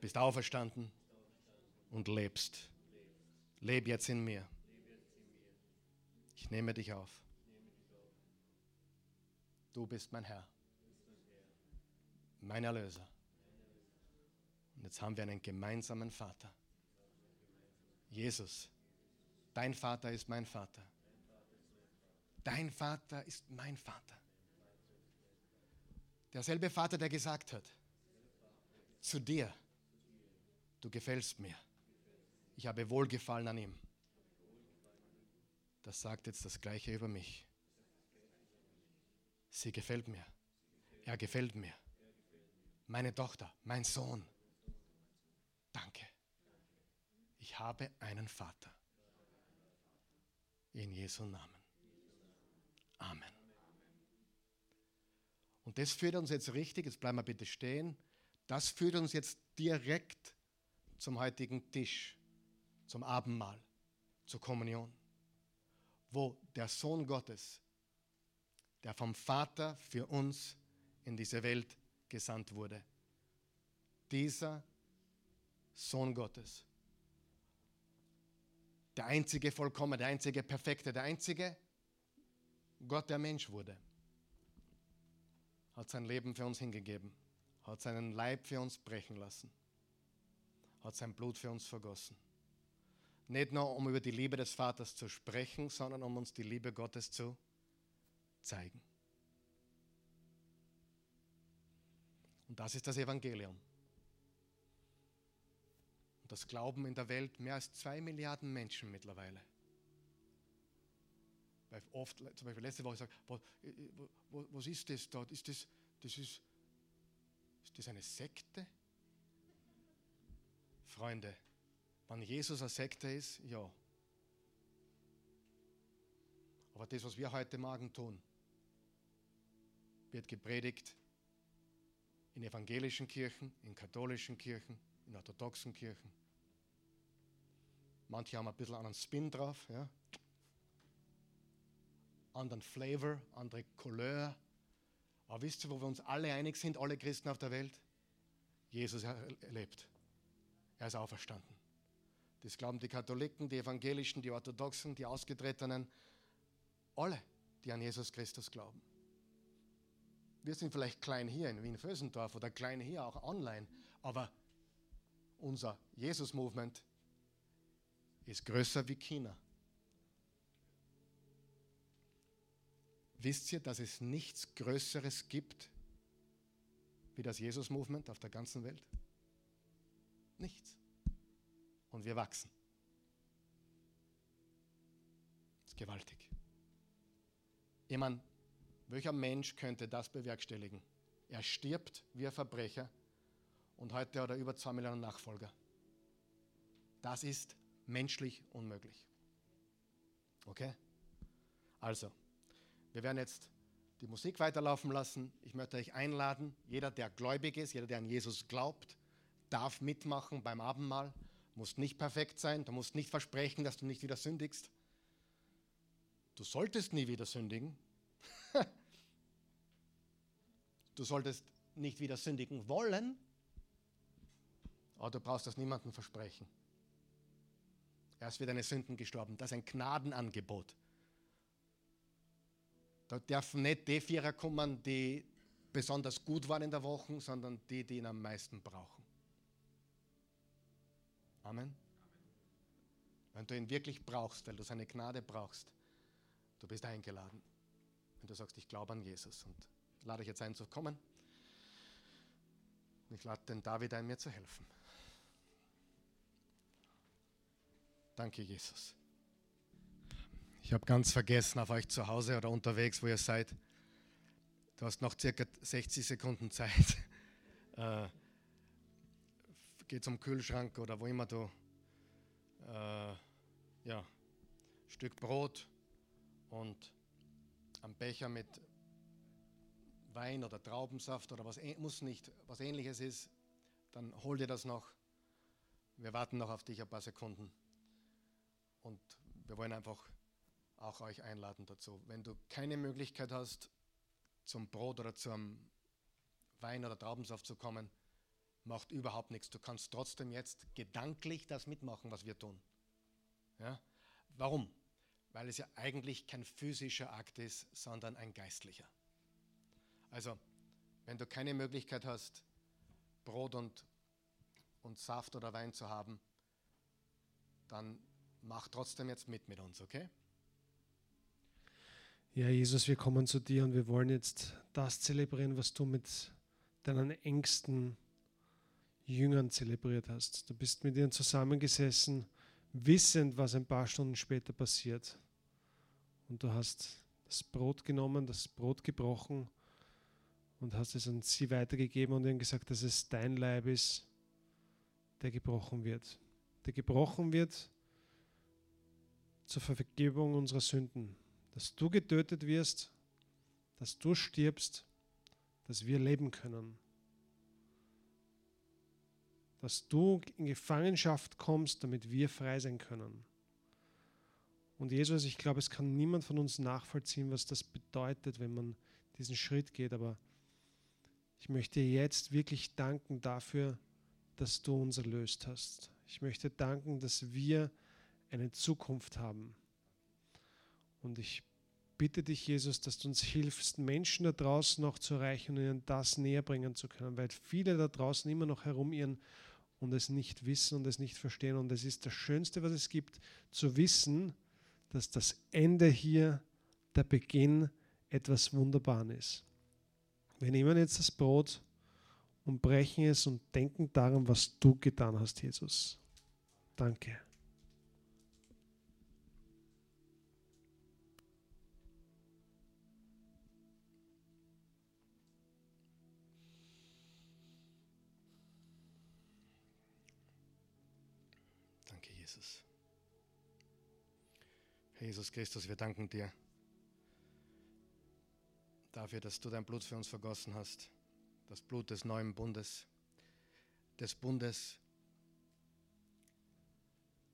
bist auferstanden und lebst. Leb jetzt in mir. Ich nehme dich auf. Du bist mein Herr, mein Erlöser. Und jetzt haben wir einen gemeinsamen Vater. Jesus, dein Vater ist mein Vater. Dein Vater ist mein Vater. Derselbe Vater, der gesagt hat, zu dir, du gefällst mir. Ich habe Wohlgefallen an ihm. Das sagt jetzt das Gleiche über mich. Sie gefällt mir. Er gefällt mir. Meine Tochter, mein Sohn. Danke. Ich habe einen Vater. In Jesu Namen. Amen. Und das führt uns jetzt richtig, jetzt bleiben wir bitte stehen, das führt uns jetzt direkt zum heutigen Tisch, zum Abendmahl, zur Kommunion, wo der Sohn Gottes, der vom Vater für uns in diese Welt gesandt wurde, dieser Sohn Gottes, der einzige Vollkommene, der einzige Perfekte, der einzige Gott, der Mensch wurde, hat sein Leben für uns hingegeben, hat seinen Leib für uns brechen lassen, hat sein Blut für uns vergossen. Nicht nur, um über die Liebe des Vaters zu sprechen, sondern um uns die Liebe Gottes zu zeigen. Und das ist das Evangelium. Und das glauben in der Welt mehr als zwei Milliarden Menschen mittlerweile. Weil oft, zum Beispiel letzte Woche, sagt, was, was ist das dort? Ist das, das ist, ist das eine Sekte? Freunde, wenn Jesus eine Sekte ist, ja. Aber das, was wir heute Morgen tun, wird gepredigt in evangelischen Kirchen, in katholischen Kirchen, in orthodoxen Kirchen. Manche haben ein bisschen einen Spin drauf, ja anderen Flavor, andere Couleur. Aber wisst ihr, wo wir uns alle einig sind, alle Christen auf der Welt? Jesus lebt. Er ist auferstanden. Das glauben die Katholiken, die Evangelischen, die Orthodoxen, die Ausgetretenen, alle, die an Jesus Christus glauben. Wir sind vielleicht klein hier in Wien-Vösendorf oder klein hier auch online, aber unser Jesus-Movement ist größer wie China. Wisst ihr, dass es nichts Größeres gibt wie das Jesus-Movement auf der ganzen Welt? Nichts. Und wir wachsen. Das ist gewaltig. Ich meine, welcher Mensch könnte das bewerkstelligen? Er stirbt wie ein Verbrecher und heute hat er über zwei Millionen Nachfolger. Das ist menschlich unmöglich. Okay? Also, wir werden jetzt die Musik weiterlaufen lassen. Ich möchte euch einladen, jeder, der gläubig ist, jeder, der an Jesus glaubt, darf mitmachen beim Abendmahl. Musst nicht perfekt sein, du musst nicht versprechen, dass du nicht wieder sündigst. Du solltest nie wieder sündigen. du solltest nicht wieder sündigen wollen, aber du brauchst das niemandem versprechen. Er ist für deine Sünden gestorben. Das ist ein Gnadenangebot. Da dürfen nicht die Vierer kommen, die besonders gut waren in der Woche, sondern die, die ihn am meisten brauchen. Amen. Wenn du ihn wirklich brauchst, weil du seine Gnade brauchst, du bist eingeladen. Wenn du sagst, ich glaube an Jesus und lade ich jetzt ein zu kommen. Ich lade den David ein, mir zu helfen. Danke, Jesus. Ich habe ganz vergessen auf euch zu Hause oder unterwegs, wo ihr seid. Du hast noch circa 60 Sekunden Zeit. Äh, geh zum Kühlschrank oder wo immer du äh, ja, Stück Brot und am Becher mit Wein oder Traubensaft oder was muss nicht was ähnliches ist, dann hol dir das noch. Wir warten noch auf dich ein paar Sekunden. Und wir wollen einfach auch euch einladen dazu. Wenn du keine Möglichkeit hast, zum Brot oder zum Wein oder Traubensaft zu kommen, macht überhaupt nichts. Du kannst trotzdem jetzt gedanklich das mitmachen, was wir tun. Ja? Warum? Weil es ja eigentlich kein physischer Akt ist, sondern ein geistlicher. Also, wenn du keine Möglichkeit hast, Brot und, und Saft oder Wein zu haben, dann mach trotzdem jetzt mit mit uns, okay? Ja, Jesus, wir kommen zu dir und wir wollen jetzt das zelebrieren, was du mit deinen engsten Jüngern zelebriert hast. Du bist mit ihnen zusammengesessen, wissend, was ein paar Stunden später passiert. Und du hast das Brot genommen, das Brot gebrochen und hast es an sie weitergegeben und ihnen gesagt, dass es dein Leib ist, der gebrochen wird. Der gebrochen wird zur Vergebung unserer Sünden dass du getötet wirst, dass du stirbst, dass wir leben können. Dass du in Gefangenschaft kommst, damit wir frei sein können. Und Jesus, ich glaube, es kann niemand von uns nachvollziehen, was das bedeutet, wenn man diesen Schritt geht. Aber ich möchte jetzt wirklich danken dafür, dass du uns erlöst hast. Ich möchte danken, dass wir eine Zukunft haben. Und ich bitte dich, Jesus, dass du uns hilfst, Menschen da draußen noch zu erreichen und ihnen das näher bringen zu können, weil viele da draußen immer noch herumirren und es nicht wissen und es nicht verstehen. Und es ist das Schönste, was es gibt, zu wissen, dass das Ende hier der Beginn etwas Wunderbaren ist. Wir nehmen jetzt das Brot und brechen es und denken daran, was du getan hast, Jesus. Danke. Jesus Christus, wir danken dir dafür, dass du dein Blut für uns vergossen hast. Das Blut des neuen Bundes, des Bundes,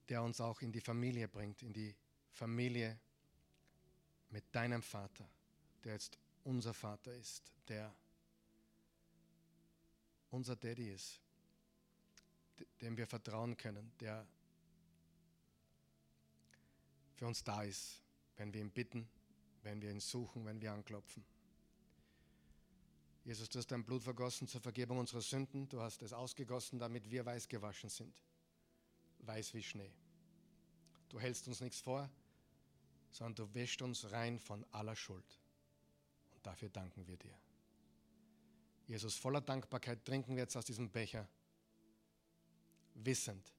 der uns auch in die Familie bringt, in die Familie mit deinem Vater, der jetzt unser Vater ist, der unser Daddy ist, dem wir vertrauen können, der für uns da ist, wenn wir ihn bitten, wenn wir ihn suchen, wenn wir anklopfen. Jesus, du hast dein Blut vergossen zur Vergebung unserer Sünden. Du hast es ausgegossen, damit wir weiß gewaschen sind. Weiß wie Schnee. Du hältst uns nichts vor, sondern du wäschst uns rein von aller Schuld. Und dafür danken wir dir. Jesus, voller Dankbarkeit trinken wir jetzt aus diesem Becher, wissend,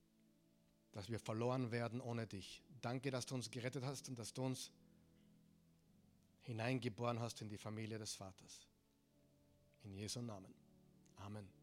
dass wir verloren werden ohne dich. Danke, dass du uns gerettet hast und dass du uns hineingeboren hast in die Familie des Vaters. In Jesu Namen. Amen.